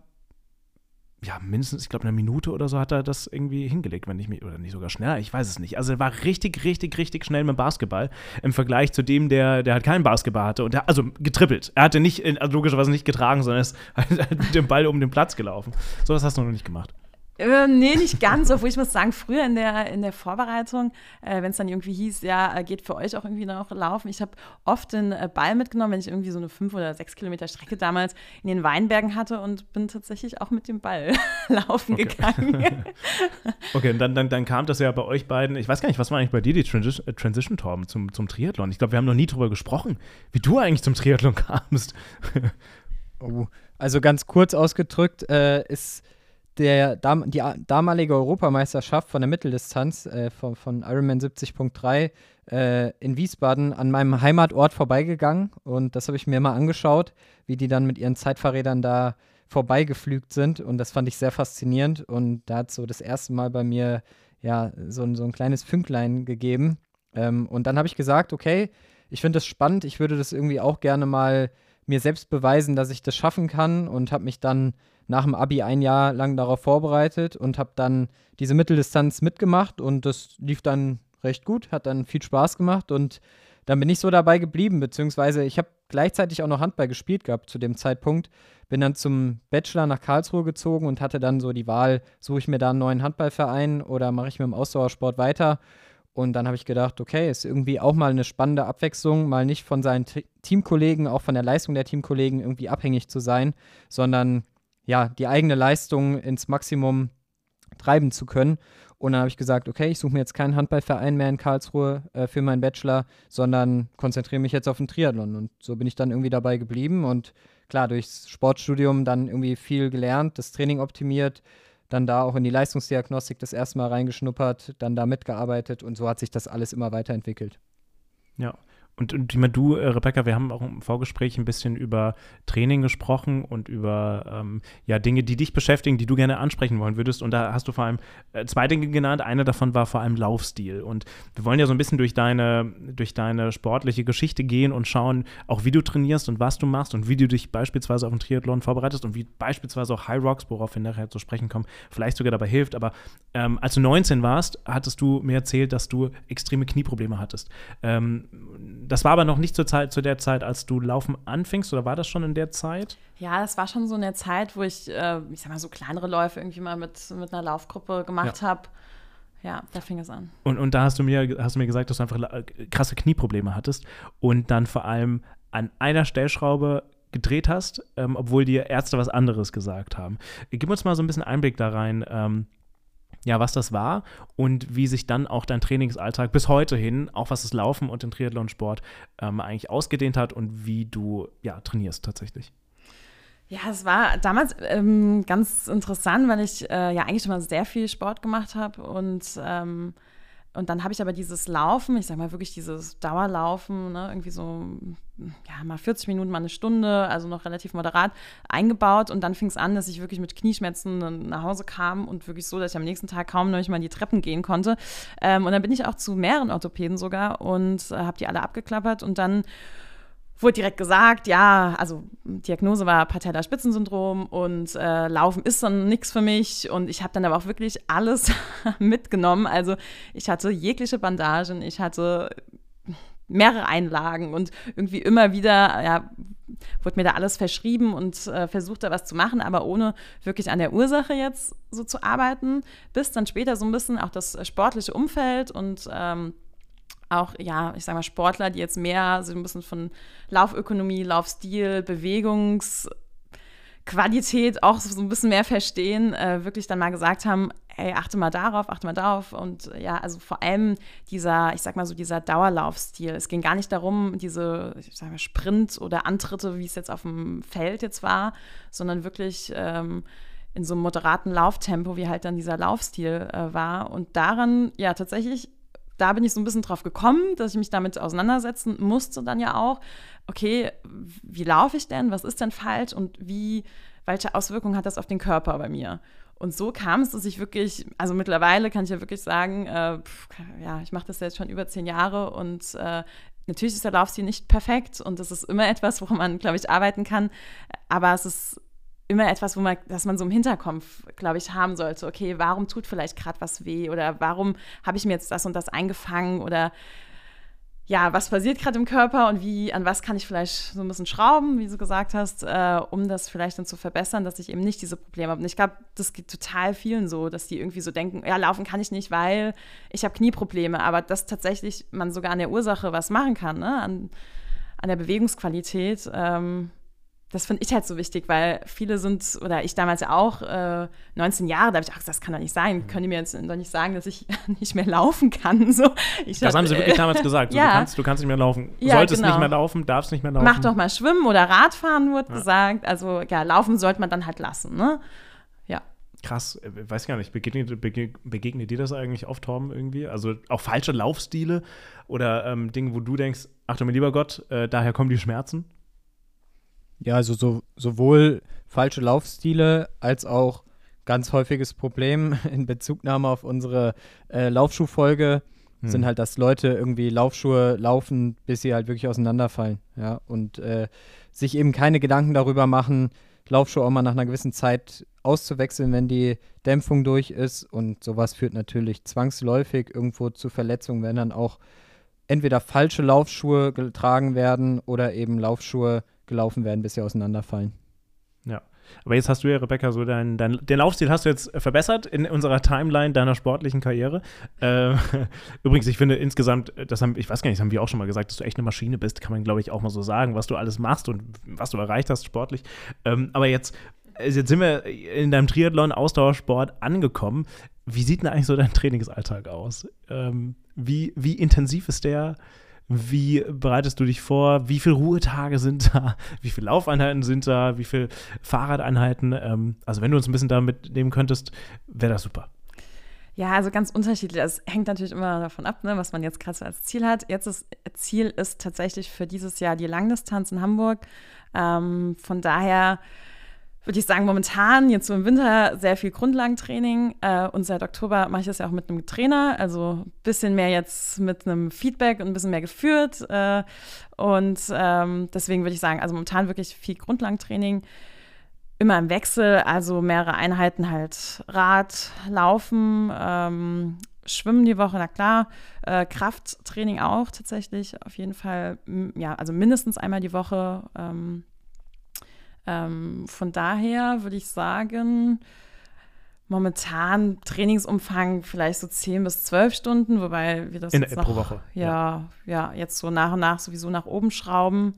ja, mindestens, ich glaube, eine Minute oder so hat er das irgendwie hingelegt, wenn ich mich, oder nicht sogar schneller, ich weiß es nicht. Also er war richtig, richtig, richtig schnell mit Basketball im Vergleich zu dem, der, der halt keinen Basketball hatte und der, also getrippelt. Er hatte nicht, also logischerweise nicht getragen, sondern ist [LAUGHS] halt mit dem Ball um den Platz gelaufen. So was hast du noch nicht gemacht. Äh, nee, nicht ganz, obwohl ich muss sagen, früher in der, in der Vorbereitung, äh, wenn es dann irgendwie hieß, ja, äh, geht für euch auch irgendwie noch laufen. Ich habe oft den äh, Ball mitgenommen, wenn ich irgendwie so eine fünf oder sechs Kilometer Strecke damals in den Weinbergen hatte und bin tatsächlich auch mit dem Ball [LAUGHS] laufen okay. gegangen. [LAUGHS] okay, und dann, dann, dann kam das ja bei euch beiden, ich weiß gar nicht, was war eigentlich bei dir die Transition, äh, Transition Torben, zum, zum Triathlon? Ich glaube, wir haben noch nie drüber gesprochen, wie du eigentlich zum Triathlon [LAUGHS] kamst. oh, also ganz kurz ausgedrückt äh, ist der, die damalige Europameisterschaft von der Mitteldistanz äh, von, von Ironman 70.3 äh, in Wiesbaden an meinem Heimatort vorbeigegangen. Und das habe ich mir mal angeschaut, wie die dann mit ihren Zeitfahrrädern da vorbeigeflügt sind. Und das fand ich sehr faszinierend. Und da hat so das erste Mal bei mir ja so, so ein kleines Fünklein gegeben. Ähm, und dann habe ich gesagt, okay, ich finde das spannend, ich würde das irgendwie auch gerne mal mir selbst beweisen, dass ich das schaffen kann und habe mich dann nach dem Abi ein Jahr lang darauf vorbereitet und habe dann diese Mitteldistanz mitgemacht und das lief dann recht gut, hat dann viel Spaß gemacht und dann bin ich so dabei geblieben, beziehungsweise ich habe gleichzeitig auch noch Handball gespielt gehabt zu dem Zeitpunkt. Bin dann zum Bachelor nach Karlsruhe gezogen und hatte dann so die Wahl, suche ich mir da einen neuen Handballverein oder mache ich mit dem Ausdauersport weiter. Und dann habe ich gedacht, okay, ist irgendwie auch mal eine spannende Abwechslung, mal nicht von seinen T Teamkollegen, auch von der Leistung der Teamkollegen irgendwie abhängig zu sein, sondern ja, die eigene Leistung ins Maximum treiben zu können. Und dann habe ich gesagt, okay, ich suche mir jetzt keinen Handballverein mehr in Karlsruhe äh, für meinen Bachelor, sondern konzentriere mich jetzt auf den Triathlon. Und so bin ich dann irgendwie dabei geblieben und klar, durchs Sportstudium dann irgendwie viel gelernt, das Training optimiert, dann da auch in die Leistungsdiagnostik das erste Mal reingeschnuppert, dann da mitgearbeitet und so hat sich das alles immer weiterentwickelt. Ja, und, und ich meine, du, äh, Rebecca, wir haben auch im Vorgespräch ein bisschen über Training gesprochen und über ähm, ja, Dinge, die dich beschäftigen, die du gerne ansprechen wollen würdest. Und da hast du vor allem äh, zwei Dinge genannt. Eine davon war vor allem Laufstil. Und wir wollen ja so ein bisschen durch deine, durch deine sportliche Geschichte gehen und schauen, auch wie du trainierst und was du machst und wie du dich beispielsweise auf den Triathlon vorbereitest und wie beispielsweise auch High Rocks, worauf wir nachher zu sprechen kommen, vielleicht sogar dabei hilft. Aber ähm, als du 19 warst, hattest du mir erzählt, dass du extreme Knieprobleme hattest. Ähm, das war aber noch nicht zur Zeit, zu der Zeit, als du Laufen anfingst, oder war das schon in der Zeit? Ja, das war schon so in der Zeit, wo ich, äh, ich sag mal, so kleinere Läufe irgendwie mal mit, mit einer Laufgruppe gemacht ja. habe. Ja, da fing es an. Und, und da hast du, mir, hast du mir gesagt, dass du einfach krasse Knieprobleme hattest und dann vor allem an einer Stellschraube gedreht hast, ähm, obwohl dir Ärzte was anderes gesagt haben. Gib uns mal so ein bisschen Einblick da rein. Ähm, ja, was das war und wie sich dann auch dein Trainingsalltag bis heute hin, auch was das Laufen und den Triathlonsport ähm, eigentlich ausgedehnt hat und wie du ja trainierst tatsächlich. Ja, es war damals ähm, ganz interessant, weil ich äh, ja eigentlich schon mal sehr viel Sport gemacht habe und ähm, und dann habe ich aber dieses Laufen, ich sag mal wirklich dieses Dauerlaufen, ne, irgendwie so, ja, mal 40 Minuten, mal eine Stunde, also noch relativ moderat eingebaut. Und dann fing es an, dass ich wirklich mit Knieschmerzen nach Hause kam und wirklich so, dass ich am nächsten Tag kaum noch mal die Treppen gehen konnte. Ähm, und dann bin ich auch zu mehreren Orthopäden sogar und äh, habe die alle abgeklappert und dann wurde direkt gesagt, ja, also Diagnose war Patellaspitzensyndrom und äh, Laufen ist dann nichts für mich. Und ich habe dann aber auch wirklich alles [LAUGHS] mitgenommen. Also ich hatte jegliche Bandagen, ich hatte mehrere Einlagen und irgendwie immer wieder, ja, wurde mir da alles verschrieben und äh, versucht da was zu machen, aber ohne wirklich an der Ursache jetzt so zu arbeiten, bis dann später so ein bisschen auch das sportliche Umfeld und ähm, auch, ja, ich sag mal, Sportler, die jetzt mehr so ein bisschen von Laufökonomie, Laufstil, Bewegungsqualität auch so ein bisschen mehr verstehen, äh, wirklich dann mal gesagt haben, ey, achte mal darauf, achte mal darauf. Und ja, also vor allem dieser, ich sag mal so, dieser Dauerlaufstil. Es ging gar nicht darum, diese, ich sag mal, Sprint oder Antritte, wie es jetzt auf dem Feld jetzt war, sondern wirklich ähm, in so einem moderaten Lauftempo, wie halt dann dieser Laufstil äh, war. Und daran, ja, tatsächlich da bin ich so ein bisschen drauf gekommen, dass ich mich damit auseinandersetzen musste dann ja auch. Okay, wie laufe ich denn? Was ist denn falsch? Und wie, welche Auswirkungen hat das auf den Körper bei mir? Und so kam es, dass ich wirklich, also mittlerweile kann ich ja wirklich sagen, äh, pff, ja, ich mache das jetzt schon über zehn Jahre und äh, natürlich ist der Laufstil nicht perfekt und das ist immer etwas, woran man, glaube ich, arbeiten kann. Aber es ist immer etwas, wo man, dass man so im Hinterkopf, glaube ich, haben sollte. Okay, warum tut vielleicht gerade was weh oder warum habe ich mir jetzt das und das eingefangen oder ja, was passiert gerade im Körper und wie, an was kann ich vielleicht so ein bisschen schrauben, wie du gesagt hast, äh, um das vielleicht dann zu verbessern, dass ich eben nicht diese Probleme habe. Und ich glaube, das geht total vielen so, dass die irgendwie so denken, ja, laufen kann ich nicht, weil ich habe Knieprobleme, aber dass tatsächlich man sogar an der Ursache was machen kann, ne? an, an der Bewegungsqualität. Ähm, das finde ich halt so wichtig, weil viele sind, oder ich damals ja auch, äh, 19 Jahre, da habe ich, ach, das kann doch nicht sein. Mhm. Können die mir jetzt doch nicht sagen, dass ich [LAUGHS] nicht mehr laufen kann? [LAUGHS] So, das hab, haben sie wirklich äh, damals gesagt. So, [LAUGHS] ja. du, kannst, du kannst nicht mehr laufen. Ja, Solltest genau. nicht mehr laufen, darfst nicht mehr laufen. Mach doch mal Schwimmen oder Radfahren, wurde ja. gesagt. Also ja, laufen sollte man dann halt lassen, ne? Ja. Krass, äh, weiß gar nicht, begegnet, begegnet dir das eigentlich oft, Torben, irgendwie? Also auch falsche Laufstile oder ähm, Dinge, wo du denkst, ach du mir lieber Gott, äh, daher kommen die Schmerzen? Ja, also so, sowohl falsche Laufstile als auch ganz häufiges Problem [LAUGHS] in Bezugnahme auf unsere äh, Laufschuhfolge hm. sind halt, dass Leute irgendwie Laufschuhe laufen, bis sie halt wirklich auseinanderfallen. Ja, und äh, sich eben keine Gedanken darüber machen, Laufschuhe auch mal nach einer gewissen Zeit auszuwechseln, wenn die Dämpfung durch ist. Und sowas führt natürlich zwangsläufig irgendwo zu Verletzungen, wenn dann auch entweder falsche Laufschuhe getragen werden oder eben Laufschuhe gelaufen werden, bis sie auseinanderfallen. Ja. Aber jetzt hast du ja, Rebecca, so dein, dein, den Laufstil hast du jetzt verbessert in unserer Timeline deiner sportlichen Karriere. Äh, [LAUGHS] übrigens, ich finde insgesamt, das haben, ich weiß gar nicht, das haben wir auch schon mal gesagt, dass du echt eine Maschine bist, kann man, glaube ich, auch mal so sagen, was du alles machst und was du erreicht hast sportlich. Ähm, aber jetzt, jetzt sind wir in deinem Triathlon-Ausdauersport angekommen. Wie sieht denn eigentlich so dein Trainingsalltag aus? Ähm, wie, wie intensiv ist der? Wie bereitest du dich vor? Wie viele Ruhetage sind da? Wie viele Laufeinheiten sind da? Wie viele Fahrradeinheiten? Ähm, also wenn du uns ein bisschen damit nehmen könntest, wäre das super. Ja, also ganz unterschiedlich. Es hängt natürlich immer davon ab, ne, was man jetzt gerade so als Ziel hat. Jetzt ist Ziel ist tatsächlich für dieses Jahr die Langdistanz in Hamburg. Ähm, von daher würde ich sagen, momentan jetzt so im Winter sehr viel Grundlagentraining. Äh, und seit Oktober mache ich das ja auch mit einem Trainer, also ein bisschen mehr jetzt mit einem Feedback und ein bisschen mehr geführt. Äh, und ähm, deswegen würde ich sagen, also momentan wirklich viel Grundlagentraining, immer im Wechsel, also mehrere Einheiten halt Rad, Laufen, ähm, Schwimmen die Woche, na klar, äh, Krafttraining auch tatsächlich, auf jeden Fall, ja, also mindestens einmal die Woche. Ähm, ähm, von daher würde ich sagen, momentan Trainingsumfang vielleicht so 10 bis 12 Stunden, wobei wir das In, jetzt pro noch, Woche. Ja, ja, jetzt so nach und nach sowieso nach oben schrauben.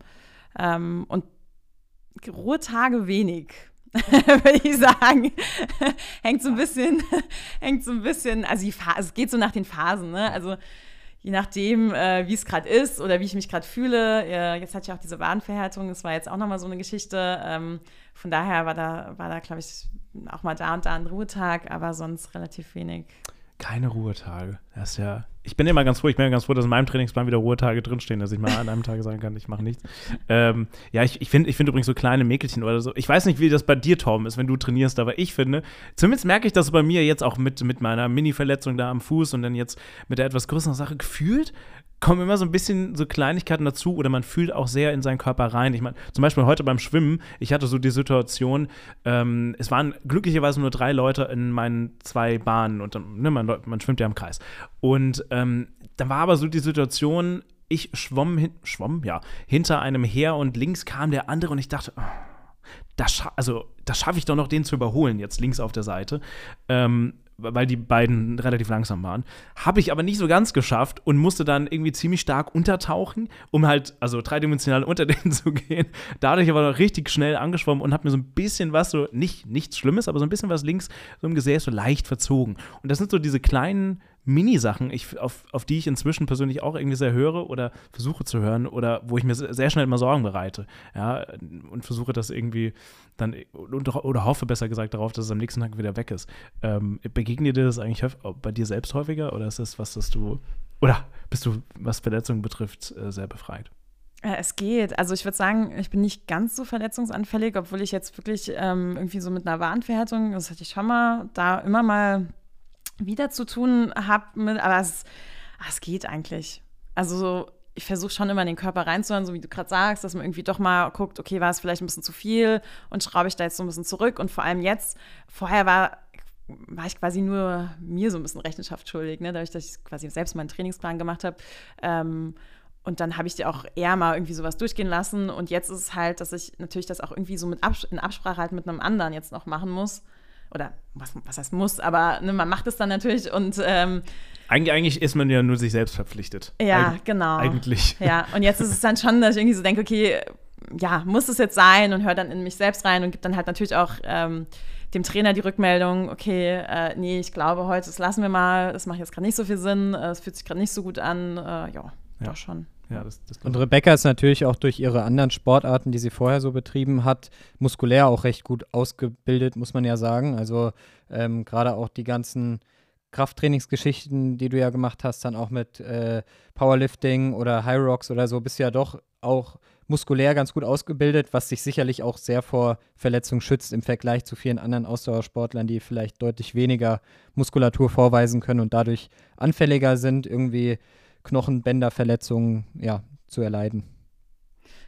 Ähm, und Ruhetage wenig. [LAUGHS] würde ich sagen. hängt so ein bisschen, [LAUGHS] hängt so ein bisschen, also die es geht so nach den Phasen, ne? Also je nachdem, äh, wie es gerade ist oder wie ich mich gerade fühle. Äh, jetzt hatte ich auch diese Wadenverhärtung, das war jetzt auch nochmal so eine Geschichte. Ähm, von daher war da, war da, glaube ich, auch mal da und da ein Ruhetag, aber sonst relativ wenig. Keine Ruhetage. Das ist ja. Ich bin immer ganz froh, ich bin ja ganz froh, dass in meinem Trainingsplan wieder Ruhetage drinstehen, dass ich mal an einem Tag sagen kann, ich mache nichts. Ähm, ja, ich, ich finde ich find übrigens so kleine Mäkelchen oder so. Ich weiß nicht, wie das bei dir, Tom, ist, wenn du trainierst, aber ich finde, zumindest merke ich das bei mir jetzt auch mit, mit meiner Mini-Verletzung da am Fuß und dann jetzt mit der etwas größeren Sache gefühlt, kommen immer so ein bisschen so Kleinigkeiten dazu oder man fühlt auch sehr in seinen Körper rein. Ich meine, zum Beispiel heute beim Schwimmen, ich hatte so die Situation, ähm, es waren glücklicherweise nur drei Leute in meinen zwei Bahnen und ne, man, man schwimmt ja im Kreis. Und ähm, dann war aber so die Situation, ich schwamm, hin, schwamm, ja, hinter einem her und links kam der andere und ich dachte, oh, das, also, das schaffe ich doch noch, den zu überholen, jetzt links auf der Seite. Ähm, weil die beiden relativ langsam waren. Habe ich aber nicht so ganz geschafft und musste dann irgendwie ziemlich stark untertauchen, um halt, also dreidimensional unter [LAUGHS] denen zu gehen. Dadurch aber noch richtig schnell angeschwommen und habe mir so ein bisschen was, so nicht nichts Schlimmes, aber so ein bisschen was links so im Gesäß so leicht verzogen. Und das sind so diese kleinen Mini-Sachen, auf, auf die ich inzwischen persönlich auch irgendwie sehr höre oder versuche zu hören oder wo ich mir sehr schnell immer Sorgen bereite. Ja, und versuche das irgendwie dann oder, oder hoffe besser gesagt darauf, dass es am nächsten Tag wieder weg ist. Ähm, begegnet dir das eigentlich bei dir selbst häufiger oder ist das was, das du oder bist du, was Verletzungen betrifft, äh, sehr befreit? Äh, es geht. Also ich würde sagen, ich bin nicht ganz so verletzungsanfällig, obwohl ich jetzt wirklich ähm, irgendwie so mit einer Warnverhärtung, das hatte ich schon mal, da immer mal wieder zu tun habe, aber es, ah, es geht eigentlich. Also so, ich versuche schon immer in den Körper reinzuhören, so wie du gerade sagst, dass man irgendwie doch mal guckt, okay, war es vielleicht ein bisschen zu viel und schraube ich da jetzt so ein bisschen zurück. Und vor allem jetzt, vorher war, war ich quasi nur mir so ein bisschen Rechenschaft schuldig, ne? dadurch, dass ich quasi selbst meinen Trainingsplan gemacht habe. Ähm, und dann habe ich dir auch eher mal irgendwie sowas durchgehen lassen. Und jetzt ist es halt, dass ich natürlich das auch irgendwie so mit Abs in Absprache halt mit einem anderen jetzt noch machen muss oder was, was heißt muss, aber ne, man macht es dann natürlich und ähm, eigentlich, eigentlich ist man ja nur sich selbst verpflichtet. Ja, Eig genau. Eigentlich. Ja, und jetzt ist es dann schon, dass ich irgendwie so denke, okay, ja, muss es jetzt sein und höre dann in mich selbst rein und gebe dann halt natürlich auch ähm, dem Trainer die Rückmeldung, okay, äh, nee, ich glaube heute, das lassen wir mal, das macht jetzt gerade nicht so viel Sinn, äh, es fühlt sich gerade nicht so gut an, äh, ja, ja, doch schon. Ja, das, das und Rebecca ist natürlich auch durch ihre anderen Sportarten, die sie vorher so betrieben hat, muskulär auch recht gut ausgebildet, muss man ja sagen. Also ähm, gerade auch die ganzen Krafttrainingsgeschichten, die du ja gemacht hast, dann auch mit äh, Powerlifting oder High Rocks oder so, bist ja doch auch muskulär ganz gut ausgebildet, was sich sicherlich auch sehr vor Verletzungen schützt im Vergleich zu vielen anderen Ausdauersportlern, die vielleicht deutlich weniger Muskulatur vorweisen können und dadurch anfälliger sind, irgendwie Knochenbänderverletzungen ja, zu erleiden.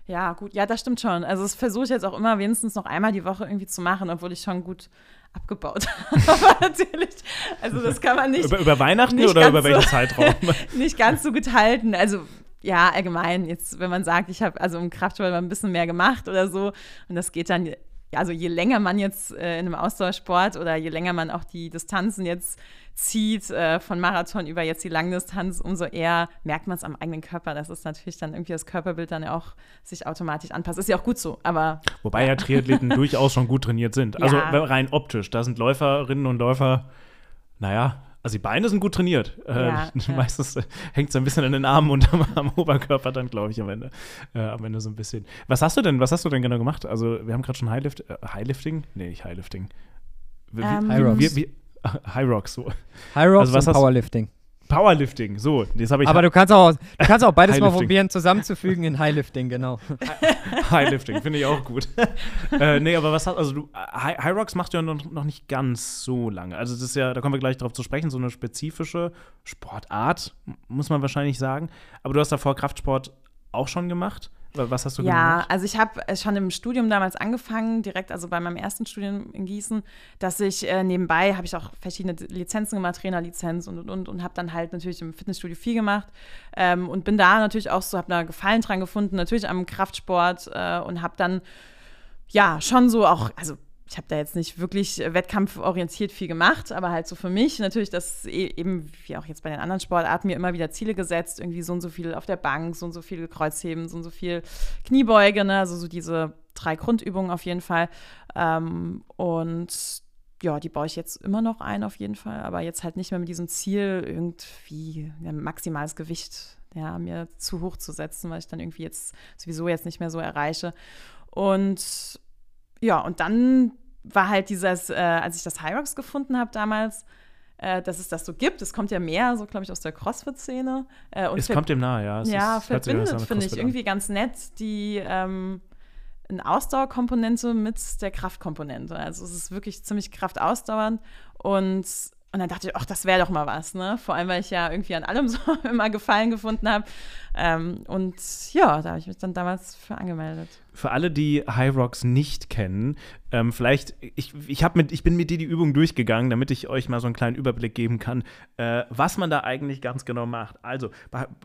Ja, gut, ja, das stimmt schon. Also das versuche ich jetzt auch immer wenigstens noch einmal die Woche irgendwie zu machen, obwohl ich schon gut abgebaut [LAUGHS] habe. natürlich. Also das kann man nicht. Über, über Weihnachten oder über welchen so, Zeitraum? [LAUGHS] nicht ganz so gut halten. Also ja, allgemein, jetzt, wenn man sagt, ich habe also im Kraftsport mal ein bisschen mehr gemacht oder so, und das geht dann also je länger man jetzt äh, in einem Ausdauersport oder je länger man auch die Distanzen jetzt zieht, äh, von Marathon über jetzt die Langdistanz, umso eher merkt man es am eigenen Körper. Das ist natürlich dann irgendwie das Körperbild dann auch sich automatisch anpasst. Ist ja auch gut so, aber. Wobei ja Triathleten [LAUGHS] durchaus schon gut trainiert sind. Also ja. rein optisch. Da sind Läuferinnen und Läufer, naja, also die Beine sind gut trainiert. Äh, ja, [LAUGHS] Meistens äh, hängt es ein bisschen an den Armen und am, am Oberkörper dann, glaube ich, am Ende. Äh, am Ende so ein bisschen. Was hast du denn, was hast du denn genau gemacht? Also, wir haben gerade schon Highlift, äh, Highlifting? Nee, nicht Highlifting. Wie, ähm, wie, wie, [LAUGHS] High Rocks so. High Rocks Also was und hast- Powerlifting. Powerlifting, so, das habe ich Aber du kannst auch, du kannst auch beides mal probieren, zusammenzufügen in Highlifting, genau. [LAUGHS] Highlifting, finde ich auch gut. äh, nee, aber was hast also du High, High Rocks machst du ja noch, noch nicht ganz so lange. Also das ist ja, da kommen wir gleich drauf zu sprechen, so eine spezifische Sportart, muss man wahrscheinlich sagen. Aber du hast davor Kraftsport auch schon gemacht. Wa- Was hast du Ja, gemacht? also ich habe äh, schon im Studium damals angefangen, direkt also bei meinem ersten Studium in Gießen, dass ich äh, nebenbei habe ich auch verschiedene Lizenzen gemacht, Trainerlizenz und und und und habe dann halt natürlich im Fitnessstudio viel gemacht ähm, und bin da natürlich auch so, habe da Gefallen dran gefunden, natürlich am Kraftsport äh, und habe dann ja schon so auch, also ich habe da jetzt nicht wirklich äh, wettkampforientiert viel gemacht, aber halt so für mich natürlich das e eben, wie auch jetzt bei den anderen Sportarten, mir immer wieder Ziele gesetzt, irgendwie so und so viel auf der Bank, so und so viel Kreuzheben, so und so viel Kniebeuge, ne? also so diese drei Grundübungen auf jeden Fall. Ähm, und ja, die baue ich jetzt immer noch ein auf jeden Fall, aber jetzt halt nicht mehr mit diesem Ziel, irgendwie ein maximales Gewicht ja, mir zu hoch zu setzen, weil ich dann irgendwie jetzt sowieso jetzt nicht mehr so erreiche. Und ja, und dann war halt dieses, äh, als ich das Hyrox gefunden habe damals, äh, dass es das so gibt. Es kommt ja mehr, so glaube ich, aus der CrossFit-Szene. Äh, und Es kommt dem nahe, ja. Es ja, ist- verbindet, finde ich, irgendwie ganz nett die ähm, eine Ausdauerkomponente mit der Kraftkomponente. Also es ist wirklich ziemlich kraftausdauernd und und dann dachte ich, ach, das wäre doch mal was, ne? Vor allem, weil ich ja irgendwie an allem [LAUGHS] so immer Gefallen gefunden habe. Ähm, und ja, da habe ich mich dann damals für angemeldet. Für alle, die High Rocks nicht kennen, ähm, vielleicht, ich, ich, mit, ich bin mit dir die Übung durchgegangen, damit ich euch mal so einen kleinen Überblick geben kann, äh, was man da eigentlich ganz genau macht. Also,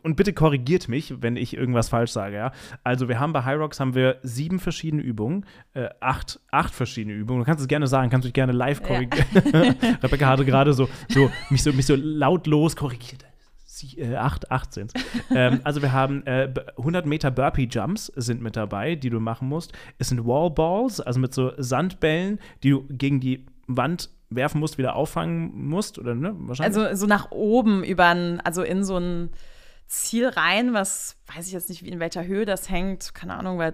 und bitte korrigiert mich, wenn ich irgendwas falsch sage, ja. Also, wir haben bei High Rocks haben wir sieben verschiedene Übungen, äh, acht, acht verschiedene Übungen. Du kannst es gerne sagen, kannst dich gerne live Ja. korrigieren. [LAUGHS] Rebecca hatte gerade so, so, mich so, mich so lautlos korrigiert. Sie, äh, acht, acht sind ähm, Also wir haben äh, b- 100 Meter Burpee-Jumps sind mit dabei, die du machen musst. Es sind Wallballs, also mit so Sandbällen, die du gegen die Wand werfen musst, wieder auffangen musst, oder ne? Wahrscheinlich. Also so nach oben über ein, also in so ein Ziel rein, was weiß ich jetzt nicht, wie in welcher Höhe das hängt, keine Ahnung, bei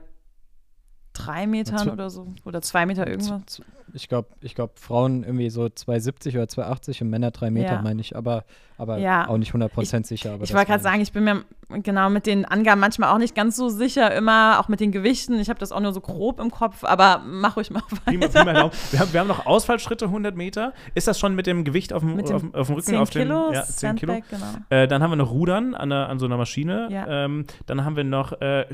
drei Metern oder so. Oder zwei Meter irgendwas. Ich glaube, ich glaub, Frauen irgendwie so 2,70 oder 2,80 und Männer 3 Meter, Ja. meine ich. Aber, aber Ja. auch nicht 100% sicher. Aber Ich wollte gerade sagen, ich bin mir genau mit den Angaben manchmal auch nicht ganz so sicher, immer auch mit den Gewichten. Ich habe das auch nur so grob im Kopf, aber mach ruhig mal weiter. Pi mal Daumen. wir, haben, wir haben noch Ausfallschritte 100 Meter. Ist das schon mit dem Gewicht auf dem, Mit dem auf, dem- auf dem Rücken? 10 auf den, Kilo, ja, 10 Kilo. Genau. Äh, dann haben wir noch Rudern an, der, an so einer Maschine. Ja. Ähm, dann haben wir noch äh,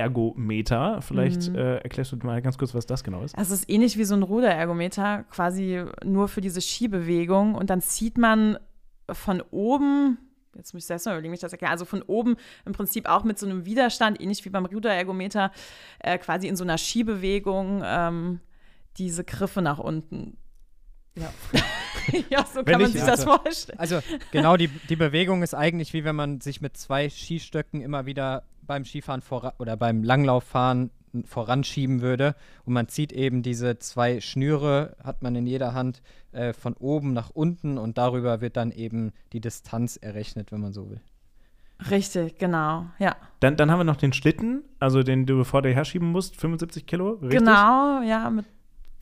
Ski-Ergometer. Vielleicht Mhm. äh, erklärst du mal ganz kurz, was das genau ist. Also es ist ähnlich wie so ein Ruderergometer, quasi nur für diese Skibewegung. Und dann zieht man von oben, jetzt muss ich selbst mal überlegen, wie ich das erkläre, also von oben im Prinzip auch mit so einem Widerstand, ähnlich wie beim Ruderergometer, äh, quasi in so einer Skibewegung ähm, diese Griffe nach unten. Ja, [LAUGHS] ja so Wenn kann man ich- sich also- das vorstellen. Also genau, die, die Bewegung ist eigentlich wie wenn man sich mit zwei Skistöcken immer wieder beim Skifahren oder beim Langlauffahren voranschieben würde. Und man zieht eben diese zwei Schnüre, hat man in jeder Hand, äh, von oben nach unten und darüber wird dann eben die Distanz errechnet, wenn man so will. Richtig, genau, ja. Dann, dann haben wir noch den Schlitten, also den du vor dir herschieben musst, 75 Kilo, richtig? Genau, ja, mit,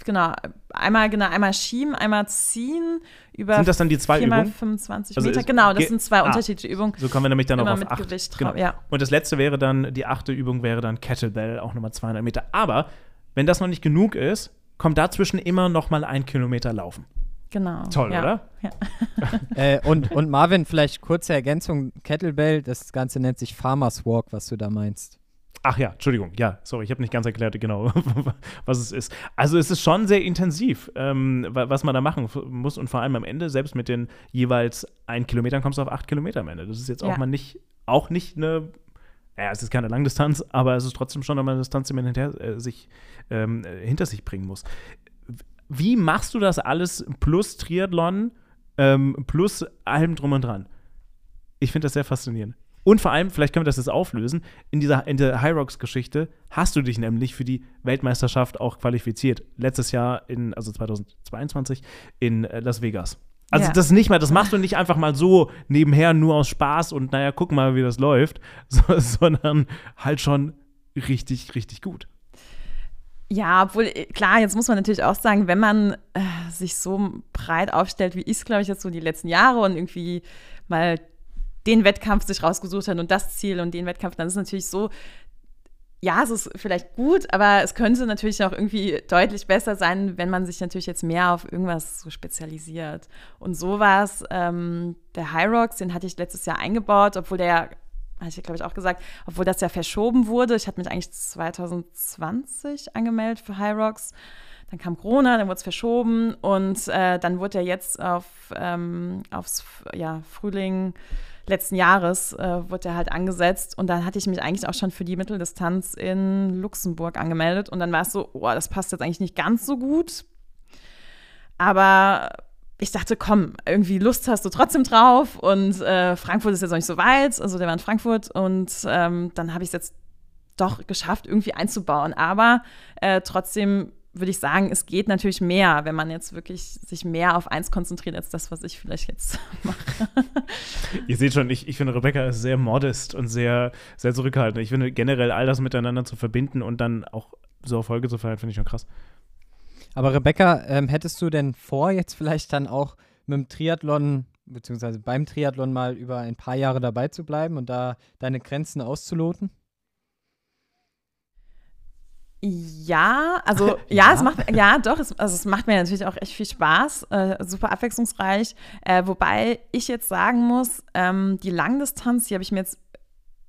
genau. Einmal, genau, einmal schieben, einmal ziehen über Sind das dann die zwei 4 mal Übungen? 25 Also Meter. ist- Genau, das sind zwei ah. unterschiedliche Übungen. So kommen wir nämlich dann Immer auch auf mit acht. Gewicht genau. drauf, ja. Und das letzte wäre dann, die achte Übung wäre dann Kettlebell, auch nochmal 200 Meter. Aber wenn das noch nicht genug ist, kommt dazwischen immer noch mal ein Kilometer laufen. Genau. Toll, ja. oder? [LAUGHS] äh, und, und Marvin, vielleicht kurze Ergänzung: Kettlebell, das Ganze nennt sich Farmers Walk, was du da meinst. Ach ja, Entschuldigung, ja, sorry, ich habe nicht ganz erklärt, genau, [LAUGHS] was es ist. Also es ist schon sehr intensiv, ähm, wa- was man da machen muss und vor allem am Ende, selbst mit den jeweils ein Kilometern, kommst du auf acht Kilometer am Ende. Das ist jetzt auch Ja. mal nicht, auch nicht eine, ja, es ist keine Langdistanz, aber es ist trotzdem schon eine Distanz, die man hinter, äh, sich, ähm, äh, hinter sich bringen muss. Wie machst du das alles plus Triathlon, ähm, plus allem drum und dran? Ich finde das sehr faszinierend. Und vor allem, vielleicht können wir das jetzt auflösen, in dieser in der High Rocks Geschichte hast du dich nämlich für die Weltmeisterschaft auch qualifiziert. Letztes Jahr in, also 2022 in äh, Las Vegas. Also Ja. das nicht mal, das machst du nicht einfach mal so nebenher nur aus Spaß und naja, guck mal, wie das läuft, [LAUGHS] so, sondern halt schon richtig, richtig gut. Ja, obwohl, äh, klar, jetzt muss man natürlich auch sagen, wenn man äh, sich so breit aufstellt, wie ich es, glaube ich, jetzt so die letzten Jahre und irgendwie mal den Wettkampf sich rausgesucht hat und das Ziel und den Wettkampf, dann ist es natürlich so, ja, es ist vielleicht gut, aber es könnte natürlich auch irgendwie deutlich besser sein, wenn man sich natürlich jetzt mehr auf irgendwas so spezialisiert. Und so war es, ähm, der High Rocks, den hatte ich letztes Jahr eingebaut, obwohl der hatte ich glaube ich auch gesagt, obwohl das ja verschoben wurde. Ich hatte mich eigentlich 2020 angemeldet für High Rocks. Dann kam Corona, dann wurde es verschoben und äh, dann wurde er jetzt auf, ähm, aufs ja, Frühling letzten Jahres äh, wurde er halt angesetzt. Und dann hatte ich mich eigentlich auch schon für die Mitteldistanz in Luxemburg angemeldet. Und dann war es so, oh, das passt jetzt eigentlich nicht ganz so gut. Aber ich dachte, komm, irgendwie Lust hast du trotzdem drauf. Und äh, Frankfurt ist jetzt noch nicht so weit, also der war in Frankfurt. Und ähm, dann habe ich es jetzt doch geschafft, irgendwie einzubauen. Aber äh, trotzdem würde ich sagen, es geht natürlich mehr, wenn man jetzt wirklich sich mehr auf eins konzentriert, als das, was ich vielleicht jetzt [LAUGHS] mache. Ihr seht schon, ich, ich finde, Rebecca ist sehr modest und sehr, sehr zurückhaltend. Ich finde generell all das miteinander zu verbinden und dann auch so Erfolge zu feiern, finde ich schon krass. Aber Rebecca, ähm, hättest du denn vor, jetzt vielleicht dann auch mit dem Triathlon, beziehungsweise beim Triathlon mal über ein paar Jahre dabei zu bleiben und da deine Grenzen auszuloten? Ja, also ja, [LAUGHS] ja, es macht ja doch, es, also es macht mir natürlich auch echt viel Spaß, äh, super abwechslungsreich. Äh, wobei ich jetzt sagen muss, ähm, die Langdistanz, die habe ich mir jetzt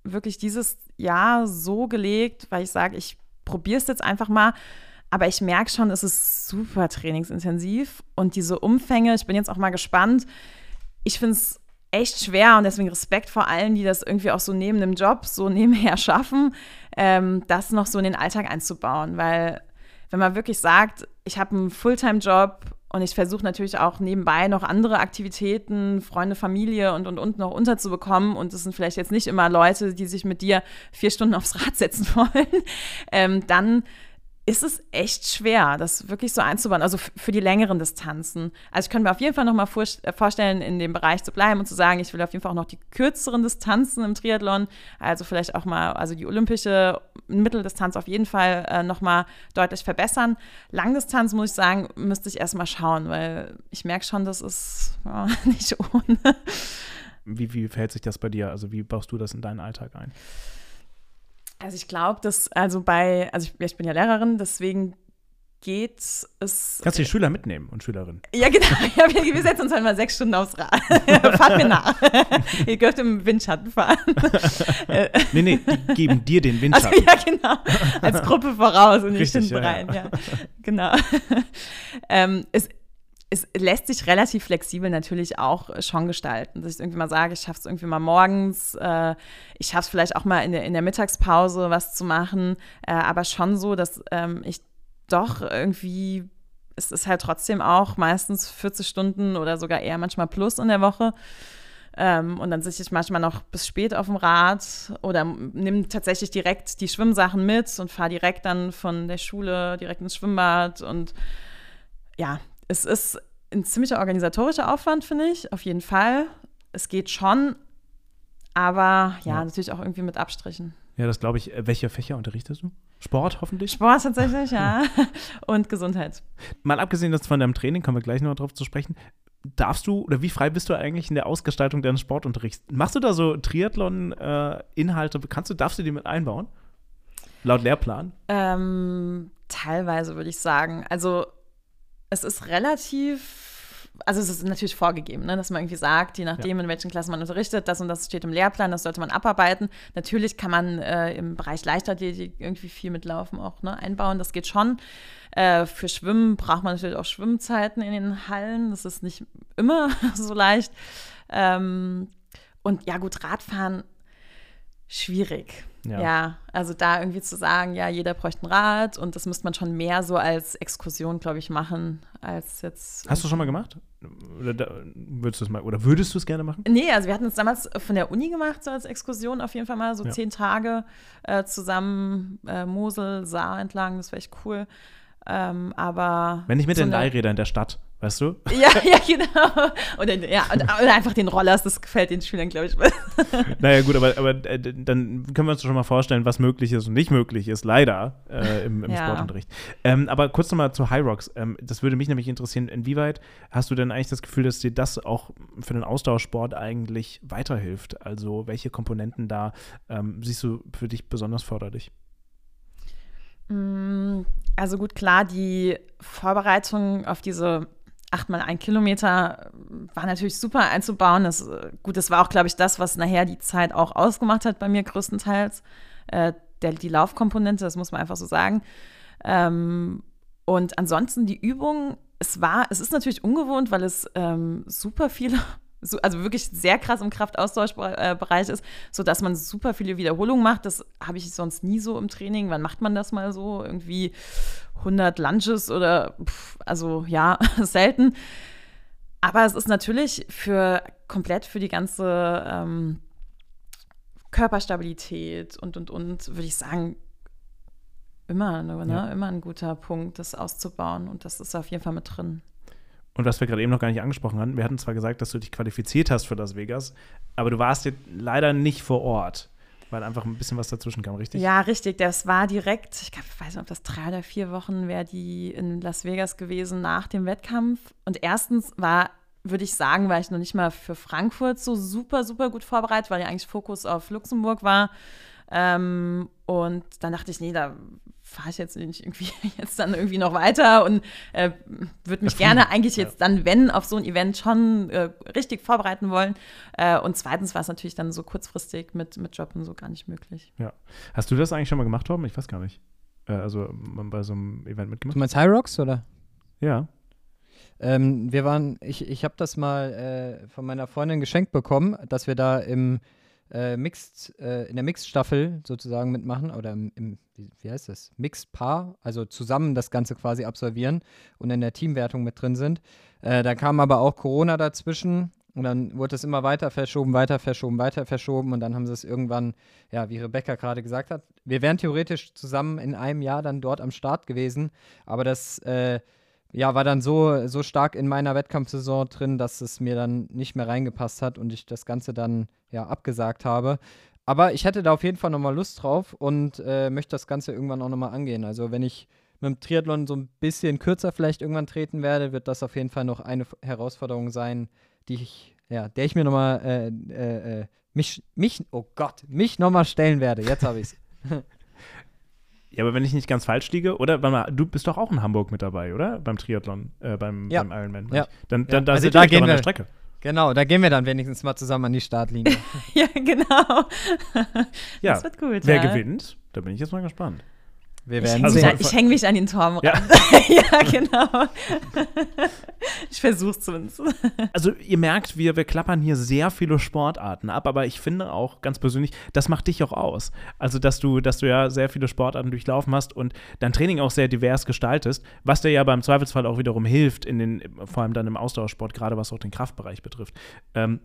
wirklich dieses Jahr so gelegt, weil ich sage, ich probiere es jetzt einfach mal aber ich merke schon, es ist super trainingsintensiv und diese Umfänge, ich bin jetzt auch mal gespannt. Ich finde es echt schwer und deswegen Respekt vor allen, die das irgendwie auch so neben dem Job so nebenher [LAUGHS] schaffen, ähm, das noch so in den Alltag einzubauen. Weil wenn man wirklich sagt, ich habe einen Fulltime-Job und ich versuche natürlich auch nebenbei noch andere Aktivitäten, Freunde, Familie und, und, und noch unterzubekommen. Und es sind vielleicht jetzt nicht immer Leute, die sich mit dir vier Stunden aufs Rad setzen [LAUGHS] wollen. Ähm, dann ist es echt schwer, das wirklich so einzubauen, also für die längeren Distanzen. Also ich könnte mir auf jeden Fall noch mal äh, vorstellen, in dem Bereich zu bleiben und zu sagen, ich will auf jeden Fall auch noch die kürzeren Distanzen im Triathlon, also vielleicht auch mal, also die olympische Mitteldistanz auf jeden Fall äh, noch mal deutlich verbessern. Langdistanz, muss ich sagen, müsste ich erst mal schauen, weil ich merke schon, das ist ja, [LAUGHS] nicht ohne. Wie, wie verhält sich das bei dir? Also wie baust du das in deinen Alltag ein? Also ich glaube, dass also bei, also ich, ich bin ja Lehrerin, deswegen geht es. Kannst du die Schüler mitnehmen und Schülerinnen? Ja, genau. [LAUGHS] Ja, wir, wir setzen uns halt mal sechs Stunden aufs Rad. [LAUGHS] Fahrt mir nach. [LAUGHS] Ihr dürft im Windschatten fahren. nee, nee, die geben dir den Windschatten. Also, ja, genau. Als Gruppe voraus und nicht hinten ja, rein. Ja. Genau. ähm, es, es lässt sich relativ flexibel natürlich auch schon gestalten. Dass ich irgendwie mal sage, ich schaffe es irgendwie mal morgens, äh, ich schaffe es vielleicht auch mal in der, in der Mittagspause was zu machen, äh, aber schon so, dass ähm, ich doch irgendwie, es ist halt trotzdem auch meistens 40 Stunden oder sogar eher manchmal plus in der Woche. Ähm, und dann sitze ich manchmal noch bis spät auf dem Rad oder nehme tatsächlich direkt die Schwimmsachen mit und fahre direkt dann von der Schule direkt ins Schwimmbad und ja, es ist ein ziemlicher organisatorischer Aufwand, finde ich, auf jeden Fall. Es geht schon, aber ja, ja. natürlich auch irgendwie mit Abstrichen. Ja, das glaube ich. Welche Fächer unterrichtest du? Sport hoffentlich? Sport tatsächlich, [LAUGHS] ja. Und Gesundheit. Mal abgesehen das von deinem Training, kommen wir gleich noch drauf zu sprechen. Darfst du oder wie frei bist du eigentlich in der Ausgestaltung deines Sportunterrichts? Machst du da so Triathlon-Inhalte? Äh, Kannst du, darfst du die mit einbauen? Laut Lehrplan? Ähm, teilweise würde ich sagen. Also es ist relativ, also es ist natürlich vorgegeben, ne, dass man irgendwie sagt, je nachdem, ja. in welchen Klassen man unterrichtet, das und das steht im Lehrplan, das sollte man abarbeiten. Natürlich kann man äh, im Bereich Leichtathletik irgendwie viel mitlaufen auch ne, einbauen, das geht schon. Äh, für Schwimmen braucht man natürlich auch Schwimmzeiten in den Hallen, das ist nicht immer [LAUGHS] so leicht. Ähm, und ja gut, Radfahren schwierig. Ja. ja. also da irgendwie zu sagen, ja, jeder bräuchte ein Rad und das müsste man schon mehr so als Exkursion, glaube ich, machen, als jetzt. Hast du schon mal gemacht? Oder da, würdest du es mal oder würdest du es gerne machen? Nee, also wir hatten es damals von der Uni gemacht, so als Exkursion auf jeden Fall mal, so ja. zehn Tage äh, zusammen äh, Mosel, Saar entlang, das wäre echt cool. Ähm, aber wenn nicht mit so den Leihrädern in der Stadt weißt du? [LAUGHS] Ja, ja, genau. Oder, ja, oder einfach den Rollers, das gefällt den Schülern, glaube ich. [LAUGHS] naja, gut, aber, aber äh, dann können wir uns schon mal vorstellen, was möglich ist und nicht möglich ist, leider, äh, im, im ja. Sportunterricht. Ähm, aber kurz nochmal zu High Rocks. Ähm, das würde mich nämlich interessieren, inwieweit hast du denn eigentlich das Gefühl, dass dir das auch für den Austauschsport eigentlich weiterhilft? Also, welche Komponenten da ähm, siehst du für dich besonders förderlich? Mm, also gut, klar, die Vorbereitung auf diese achtmal ein Kilometer war natürlich super einzubauen. Das, gut, das war auch, glaube ich, das, was nachher die Zeit auch ausgemacht hat bei mir größtenteils. Äh, der, die Laufkomponente, das muss man einfach so sagen. Ähm, und ansonsten die Übung, es war, es ist natürlich ungewohnt, weil es ähm, super viele [LAUGHS] so, also wirklich sehr krass im Kraftaustauschbereich ist, sodass man super viele Wiederholungen macht. Das habe ich sonst nie so im Training. Wann macht man das mal so? Irgendwie 100 Lunges oder, pff, also ja, [LAUGHS] selten. Aber es ist natürlich für komplett für die ganze ähm, Körperstabilität und, und, und, würde ich sagen, immer, ne, ja. immer ein guter Punkt, das auszubauen. Und das ist auf jeden Fall mit drin. Und was wir gerade eben noch gar nicht angesprochen hatten, wir hatten zwar gesagt, dass du dich qualifiziert hast für Las Vegas, aber du warst jetzt leider nicht vor Ort, weil einfach ein bisschen was dazwischen kam, richtig? Ja, richtig. Das war direkt, ich glaube, ich weiß nicht, ob das drei oder vier Wochen wäre die in Las Vegas gewesen nach dem Wettkampf. Und erstens war, würde ich sagen, war ich noch nicht mal für Frankfurt so super, super gut vorbereitet, weil ja eigentlich Fokus auf Luxemburg war. Ähm, und dann dachte ich, nee, da fahre ich jetzt nicht irgendwie [LAUGHS] jetzt dann irgendwie noch weiter und äh, würde mich gerne eigentlich jetzt dann, wenn, auf so ein Event schon äh, richtig vorbereiten wollen. Äh, und zweitens war es natürlich dann so kurzfristig mit, mit Job und so gar nicht möglich. Ja. Hast du das eigentlich schon mal gemacht, Torben? Ich weiß gar nicht. Äh, also bei so einem Event mitgemacht? Du meinst High Rocks oder? Ja. Ähm, wir waren, ich, ich habe das mal äh, von meiner Freundin geschenkt bekommen, dass wir da im äh, Mixed, äh, in der Mixed-Staffel sozusagen mitmachen oder im, im wie, wie, heißt das? Mixed-Paar, also zusammen das Ganze quasi absolvieren und in der Teamwertung mit drin sind. Äh, da kam aber auch Corona dazwischen und dann wurde es immer weiter verschoben, weiter verschoben, weiter verschoben und dann haben sie es irgendwann, ja, wie Rebecca gerade gesagt hat, wir wären theoretisch zusammen in einem Jahr dann dort am Start gewesen, aber das äh, ja, war dann so, so stark in meiner Wettkampfsaison drin, dass es mir dann nicht mehr reingepasst hat und ich das Ganze dann ja abgesagt habe. Aber ich hätte da auf jeden Fall nochmal Lust drauf und äh, möchte das Ganze irgendwann auch nochmal angehen. Also wenn ich mit dem Triathlon so ein bisschen kürzer vielleicht irgendwann treten werde, wird das auf jeden Fall noch eine Herausforderung sein, die ich, ja, der ich mir nochmal, äh, äh, äh, mich, mich, oh Gott, mich nochmal stellen werde. Jetzt habe ich es. [LAUGHS] Ja, aber wenn ich nicht ganz falsch liege, oder? Mal, du bist doch auch in Hamburg mit dabei, oder? Beim Triathlon, äh, beim, ja. beim Ironman. Ja. Dann, dann ja. da also sind da wir an der Strecke. Genau, da gehen wir dann wenigstens mal zusammen an die Startlinie. [LAUGHS] ja, genau. ja. Das wird gut. Wer ja. gewinnt? Da bin ich jetzt mal gespannt. Wir werden ich, sehen. An, ich hänge mich an den Turm ja. ran. [LAUGHS] ja, genau. [LAUGHS] ich versuche zumindest. Also ihr merkt, wir, wir klappern hier sehr viele Sportarten ab, aber ich finde auch ganz persönlich, das macht dich auch aus. Also dass du, dass du ja sehr viele Sportarten durchlaufen hast und dein Training auch sehr divers gestaltest, was dir ja beim Zweifelsfall auch wiederum hilft, in den, vor allem dann im Ausdauersport, gerade was auch den Kraftbereich betrifft. Ähm,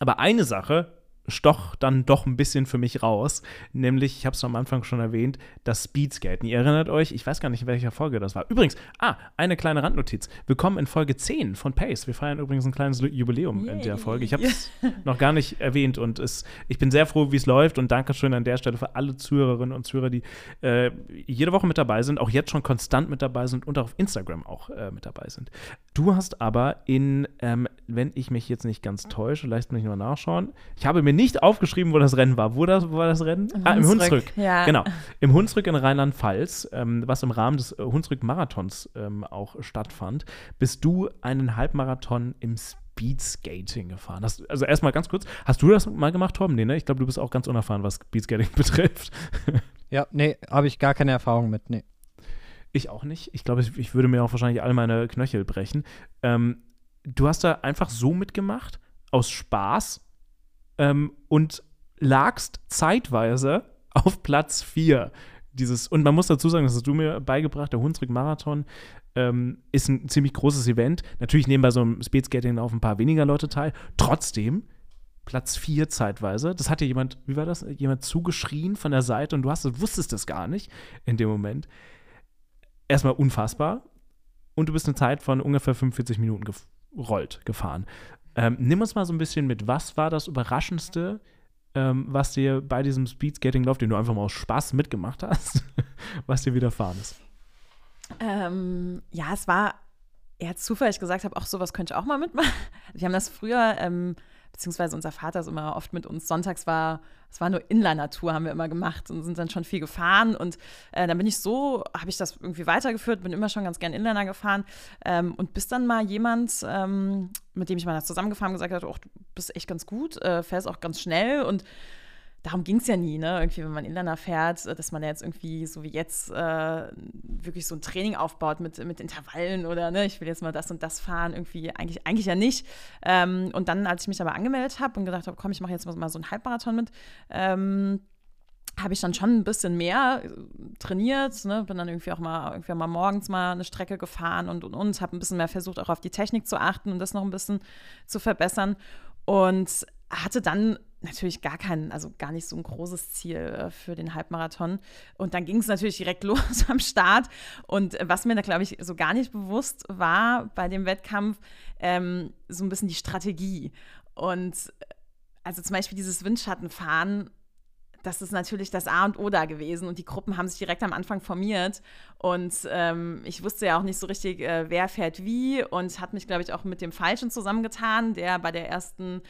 aber eine Sache, stoch dann doch ein bisschen für mich raus. Nämlich, ich habe es am Anfang schon erwähnt, das Speedskaten. Ihr erinnert euch, ich weiß gar nicht, in welcher Folge das war. Übrigens, ah, eine kleine Randnotiz. Willkommen in Folge 10 von Pace. Wir feiern übrigens ein kleines Jubiläum Yay. in der Folge. Ich habe es [LAUGHS] noch gar nicht erwähnt und es, ich bin sehr froh, wie es läuft und danke schön an der Stelle für alle Zuhörerinnen und Zuhörer, die äh, jede Woche mit dabei sind, auch jetzt schon konstant mit dabei sind und auch auf Instagram auch äh, mit dabei sind. Du hast aber in, ähm, wenn ich mich jetzt nicht ganz täusche, lasst mich mal nachschauen, ich habe mir nicht aufgeschrieben, wo das Rennen war. Wo, das, wo war das Rennen? Im ah, im Hunsrück. Hunsrück. Ja. Genau. Im Hunsrück in Rheinland-Pfalz, ähm, was im Rahmen des Hunsrück-Marathons ähm, auch stattfand, bist du einen Halbmarathon im Speedskating gefahren. Hast, also erstmal ganz kurz, hast du das mal gemacht, Tom? Nee, ne? Ich glaube, du bist auch ganz unerfahren, was Speedskating [LAUGHS] betrifft. ja, nee, habe ich gar keine Erfahrung mit, nee. Ich auch nicht. Ich glaube, ich, ich würde mir auch wahrscheinlich alle meine Knöchel brechen. Ähm, du hast da einfach so mitgemacht, aus Spaß ähm, und lagst zeitweise auf Platz 4. Dieses, und man muss dazu sagen, das hast du mir beigebracht, der Hunsrück-Marathon ähm, ist ein ziemlich großes Event. Natürlich nehmen bei so einem Speedskating auf ein paar weniger Leute teil. Trotzdem Platz 4 zeitweise. Das hat dir jemand, wie war das? Jemand zugeschrien von der Seite und du hast, wusstest das gar nicht in dem Moment. Erstmal unfassbar. und du bist eine Zeit von ungefähr 45 Minuten gerollt, gefahren. Ähm, nimm uns mal so ein bisschen mit, was war das Überraschendste, ähm, was dir bei diesem Speedskating-Lauf, den du einfach mal aus Spaß mitgemacht hast, [LAUGHS] was dir widerfahren ist? Ähm, ja, es war eher Zufall, ich gesagt habe, auch sowas könnte ich auch mal mitmachen. Wir haben das früher, ähm, beziehungsweise unser Vater ist immer oft mit uns. Sonntags war, es war nur Inliner-Tour, haben wir immer gemacht und sind dann schon viel gefahren. Und äh, dann bin ich so, habe ich das irgendwie weitergeführt, bin immer schon ganz gern Inliner gefahren. Ähm, und bis dann mal jemand, ähm, mit dem ich mal zusammengefahren gesagt hat, oh, du bist echt ganz gut, äh, fährst auch ganz schnell und darum ging es ja nie, ne? Irgendwie, wenn man Inliner fährt, dass man ja jetzt irgendwie, so wie jetzt, äh, wirklich so ein Training aufbaut mit, mit Intervallen oder, ne, ich will jetzt mal das und das fahren, irgendwie, eigentlich, eigentlich ja nicht. Ähm, und dann, als ich mich aber angemeldet habe und gedacht habe, komm, ich mache jetzt mal so einen Halbmarathon mit, ähm, habe ich dann schon ein bisschen mehr äh, trainiert, ne? bin dann irgendwie auch mal, irgendwie mal morgens mal eine Strecke gefahren und und und, habe ein bisschen mehr versucht, auch auf die Technik zu achten und das noch ein bisschen zu verbessern und hatte dann natürlich gar kein, also gar nicht so ein großes Ziel äh, für den Halbmarathon. Und dann ging es natürlich direkt [LAUGHS] los am Start. Und äh, was mir da, glaube ich, so gar nicht bewusst war bei dem Wettkampf, ähm, so ein bisschen die Strategie. Und äh, also zum Beispiel dieses Windschattenfahren, das ist natürlich das A und O da gewesen. Und die Gruppen haben sich direkt am Anfang formiert. Und ähm, ich wusste ja auch nicht so richtig, äh, wer fährt wie. Und hat mich, glaube ich, auch mit dem Falschen zusammengetan, der bei der ersten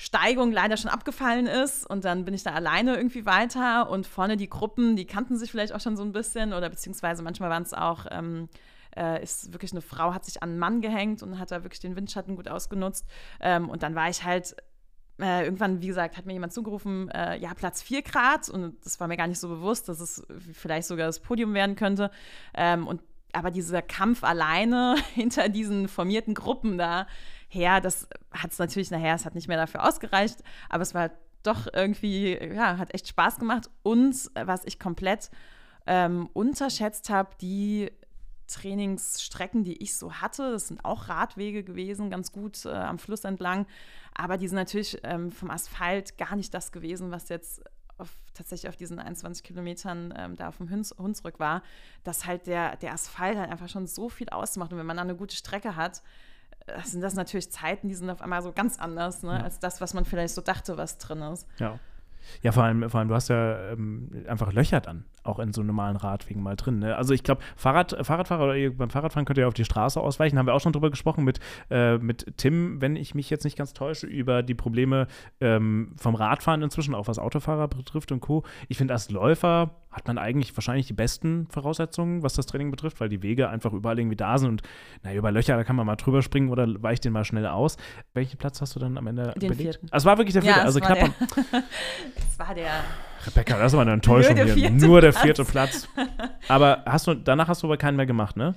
Steigung leider schon abgefallen ist und dann bin ich da alleine irgendwie weiter und vorne die Gruppen, die kannten sich vielleicht auch schon so ein bisschen oder beziehungsweise manchmal waren es auch, ähm, äh, ist wirklich eine Frau, hat sich an einen Mann gehängt und hat da wirklich den Windschatten gut ausgenutzt. Ähm, und dann war ich halt äh, irgendwann, wie gesagt, hat mir jemand zugerufen, äh, ja, Platz 4 Grad und das war mir gar nicht so bewusst, dass es vielleicht sogar das Podium werden könnte. Ähm, und aber dieser Kampf alleine [LAUGHS] hinter diesen formierten Gruppen da, her. Das hat es natürlich nachher, es hat nicht mehr dafür ausgereicht, aber es war doch irgendwie, ja, hat echt Spaß gemacht. Und was ich komplett ähm, unterschätzt habe, die Trainingsstrecken, die ich so hatte, das sind auch Radwege gewesen, ganz gut äh, am Fluss entlang, aber die sind natürlich ähm, vom Asphalt gar nicht das gewesen, was jetzt auf, tatsächlich auf diesen 21 Kilometern ähm, da Huns, Hunsrück war, dass halt der, der Asphalt halt einfach schon so viel ausmacht. Und wenn man dann eine gute Strecke hat, sind das natürlich Zeiten, die sind auf einmal so ganz anders, ne, ja. als das, was man vielleicht so dachte, was drin ist. Ja. Ja, vor allem, vor allem, du hast ja ähm, einfach Löcher dann auch in so normalen Radwegen mal drin. Ne? Also ich glaube, Fahrrad, Fahrradfahrer oder beim Fahrradfahren könnt ihr auf die Straße ausweichen. Haben wir auch schon drüber gesprochen mit, äh, mit Tim, wenn ich mich jetzt nicht ganz täusche, über die Probleme ähm, vom Radfahren inzwischen, auch was Autofahrer betrifft und Co. Ich finde, als Läufer hat man eigentlich wahrscheinlich die besten Voraussetzungen, was das Training betrifft, weil die Wege einfach überall irgendwie da sind und naja, über Löcher, da kann man mal drüber springen oder weicht den mal schnell aus. Welchen Platz hast du dann am Ende den belegt? Vierten. Also es war wirklich der vierte, ja, also knapp. [LAUGHS] Es war der Rebecca, das war eine Enttäuschung Nur hier. Nur der vierte Platz. Aber hast du, danach hast du aber keinen mehr gemacht, ne?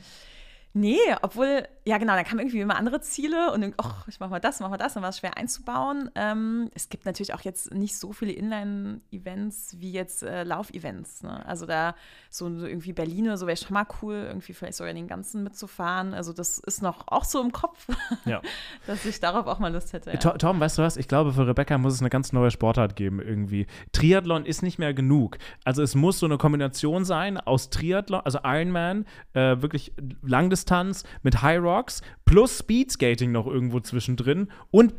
Nee, obwohl, ja genau, da kamen irgendwie immer andere Ziele und dann, ach, ich mach mal das, mach mal das, dann war es schwer einzubauen. Ähm, es gibt natürlich auch jetzt nicht so viele Inline-Events wie jetzt äh, Lauf-Events. Ne? Also da so, irgendwie Berliner, so wäre schon mal cool, irgendwie vielleicht sogar den ganzen mitzufahren. Also das ist noch auch so im Kopf, [LAUGHS] ja. dass ich darauf auch mal Lust hätte. Ja. Tom, weißt du was? Ich glaube, für Rebecca muss es eine ganz neue Sportart geben irgendwie. Triathlon ist nicht mehr genug. Also es muss so eine Kombination sein aus Triathlon, also Ironman, äh, wirklich Langdistanz mit High Rocks plus Speedskating noch irgendwo zwischendrin und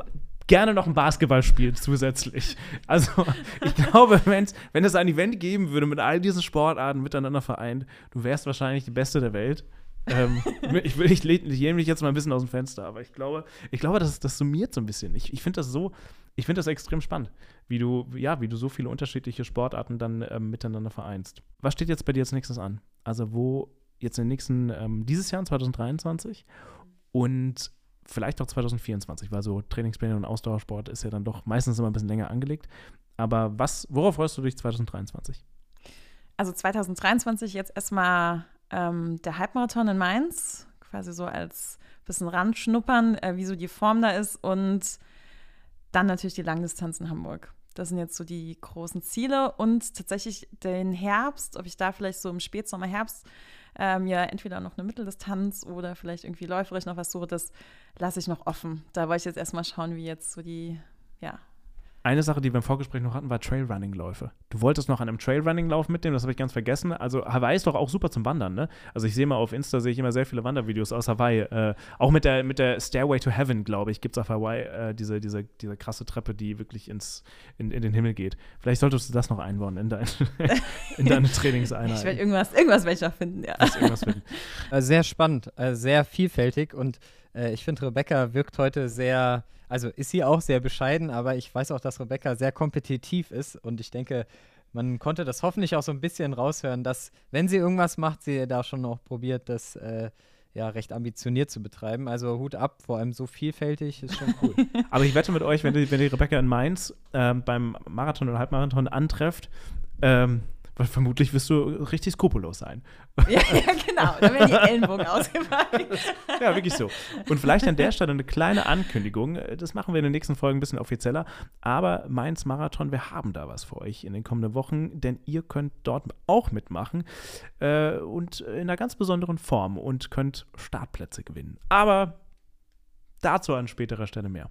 gerne noch ein Basketballspiel zusätzlich. [LAUGHS] Also ich [LAUGHS] glaube, wenn es ein Event geben würde mit all diesen Sportarten miteinander vereint, du wärst wahrscheinlich die Beste der Welt. ähm, [LAUGHS] ich will, ich lehne mich jetzt mal ein bisschen aus dem Fenster, aber ich glaube, ich glaube, das, das summiert so ein bisschen. Ich, ich finde das so, ich finde das extrem spannend, wie du, ja, wie du so viele unterschiedliche Sportarten dann ähm, miteinander vereinst. Was steht jetzt bei dir als nächstes an? Also wo jetzt in den nächsten, ähm, dieses Jahr, 2023 und vielleicht auch 2024, weil so Trainingspläne und Ausdauersport ist ja dann doch meistens immer ein bisschen länger angelegt. Aber was, worauf freust du dich 2023? Also 2023 jetzt erstmal ähm, der Halbmarathon in Mainz, quasi so als bisschen ranschnuppern, äh, wie so die Form da ist und dann natürlich die Langdistanz in Hamburg. Das sind jetzt so die großen Ziele und tatsächlich den Herbst, ob ich da vielleicht so im Spätsommer, Herbst ähm, ja entweder noch eine Mitteldistanz oder vielleicht irgendwie läuferisch noch was so, das lasse ich noch offen. Da wollte ich jetzt erstmal schauen, wie jetzt so die, ja, Eine Sache, die wir im Vorgespräch noch hatten, war Trailrunning-Läufe. Du wolltest noch an einem Trailrunning-Lauf mitnehmen, das habe ich ganz vergessen. Also Hawaii ist doch auch super zum Wandern, ne? Also ich sehe mal auf Insta, sehe ich immer sehr viele Wandervideos aus Hawaii. Äh, auch mit der, mit der Stairway to Heaven, glaube ich, gibt es auf Hawaii äh, diese, diese, diese krasse Treppe, die wirklich ins, in, in den Himmel geht. Vielleicht solltest du das noch einbauen in, dein, [LAUGHS] in deine Trainingseinheit. Ich werde irgendwas, irgendwas werde ich noch finden, ja. Finden. [LAUGHS] Äh, sehr spannend, äh, sehr vielfältig und äh, ich finde, Rebecca wirkt heute sehr also ist sie auch sehr bescheiden, aber ich weiß auch, dass Rebecca sehr kompetitiv ist und ich denke, man konnte das hoffentlich auch so ein bisschen raushören, dass, wenn sie irgendwas macht, sie da schon noch probiert, das äh, ja recht ambitioniert zu betreiben. Also Hut ab, vor allem so vielfältig ist schon cool. [LAUGHS] Aber ich wette mit euch, wenn die, wenn die Rebecca in Mainz äh, beim Marathon oder Halbmarathon antrefft, ähm, weil vermutlich wirst du richtig skrupellos sein. [LAUGHS] Ja, ja genau. Da werden die Ellenbogen ausgepackt. [LAUGHS] ja, wirklich so. Und vielleicht an der Stelle eine kleine Ankündigung. Das machen wir in den nächsten Folgen ein bisschen offizieller. Aber Mainz Marathon, wir haben da was für euch in den kommenden Wochen, denn ihr könnt dort auch mitmachen äh, und in einer ganz besonderen Form und könnt Startplätze gewinnen. Aber dazu an späterer Stelle mehr.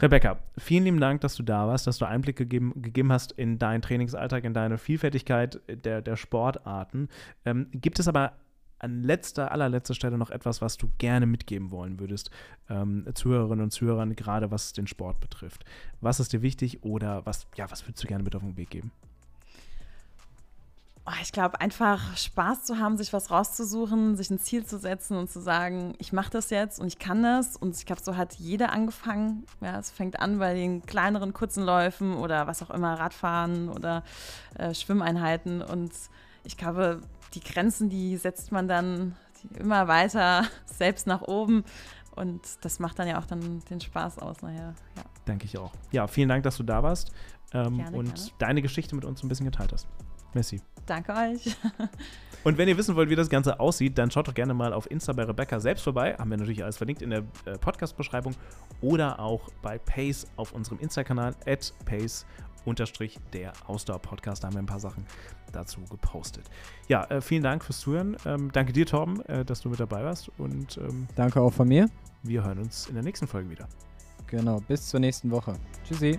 Rebecca, vielen lieben Dank, dass du da warst, dass du Einblick gegeben, gegeben hast in deinen Trainingsalltag, in deine Vielfältigkeit der, der Sportarten. Ähm, gibt es aber an letzter, allerletzter Stelle noch etwas, was du gerne mitgeben wollen würdest, ähm, Zuhörerinnen und Zuhörern, gerade was den Sport betrifft? Was ist dir wichtig oder was, ja, was würdest du gerne mit auf den Weg geben? Oh, ich glaube, einfach Spaß zu haben, sich was rauszusuchen, sich ein Ziel zu setzen und zu sagen, ich mache das jetzt und ich kann das. Und ich glaube, so hat jeder angefangen. Ja, es fängt an bei den kleineren, kurzen Läufen oder was auch immer, Radfahren oder äh, Schwimmeinheiten. Und ich glaube, die Grenzen, die setzt man dann immer weiter [LAUGHS] selbst nach oben. Und das macht dann ja auch dann den Spaß aus nachher. Ja. Denke ich auch. Ja, vielen Dank, dass du da warst ähm, gerne, und gerne. deine Geschichte mit uns ein bisschen geteilt hast. Messi. Danke euch. [LAUGHS] Und wenn ihr wissen wollt, wie das Ganze aussieht, dann schaut doch gerne mal auf Insta bei Rebecca selbst vorbei. Haben wir natürlich alles verlinkt in der äh, Podcast-Beschreibung. Oder auch bei Pace auf unserem Insta-Kanal, at Pace unterstrich der Ausdauer-Podcast. Da haben wir ein paar Sachen dazu gepostet. Ja, äh, vielen Dank fürs Zuhören. Ähm, danke dir, Torben, äh, dass du mit dabei warst. Und ähm, danke auch von mir. Wir hören uns in der nächsten Folge wieder. Genau, bis zur nächsten Woche. Tschüssi.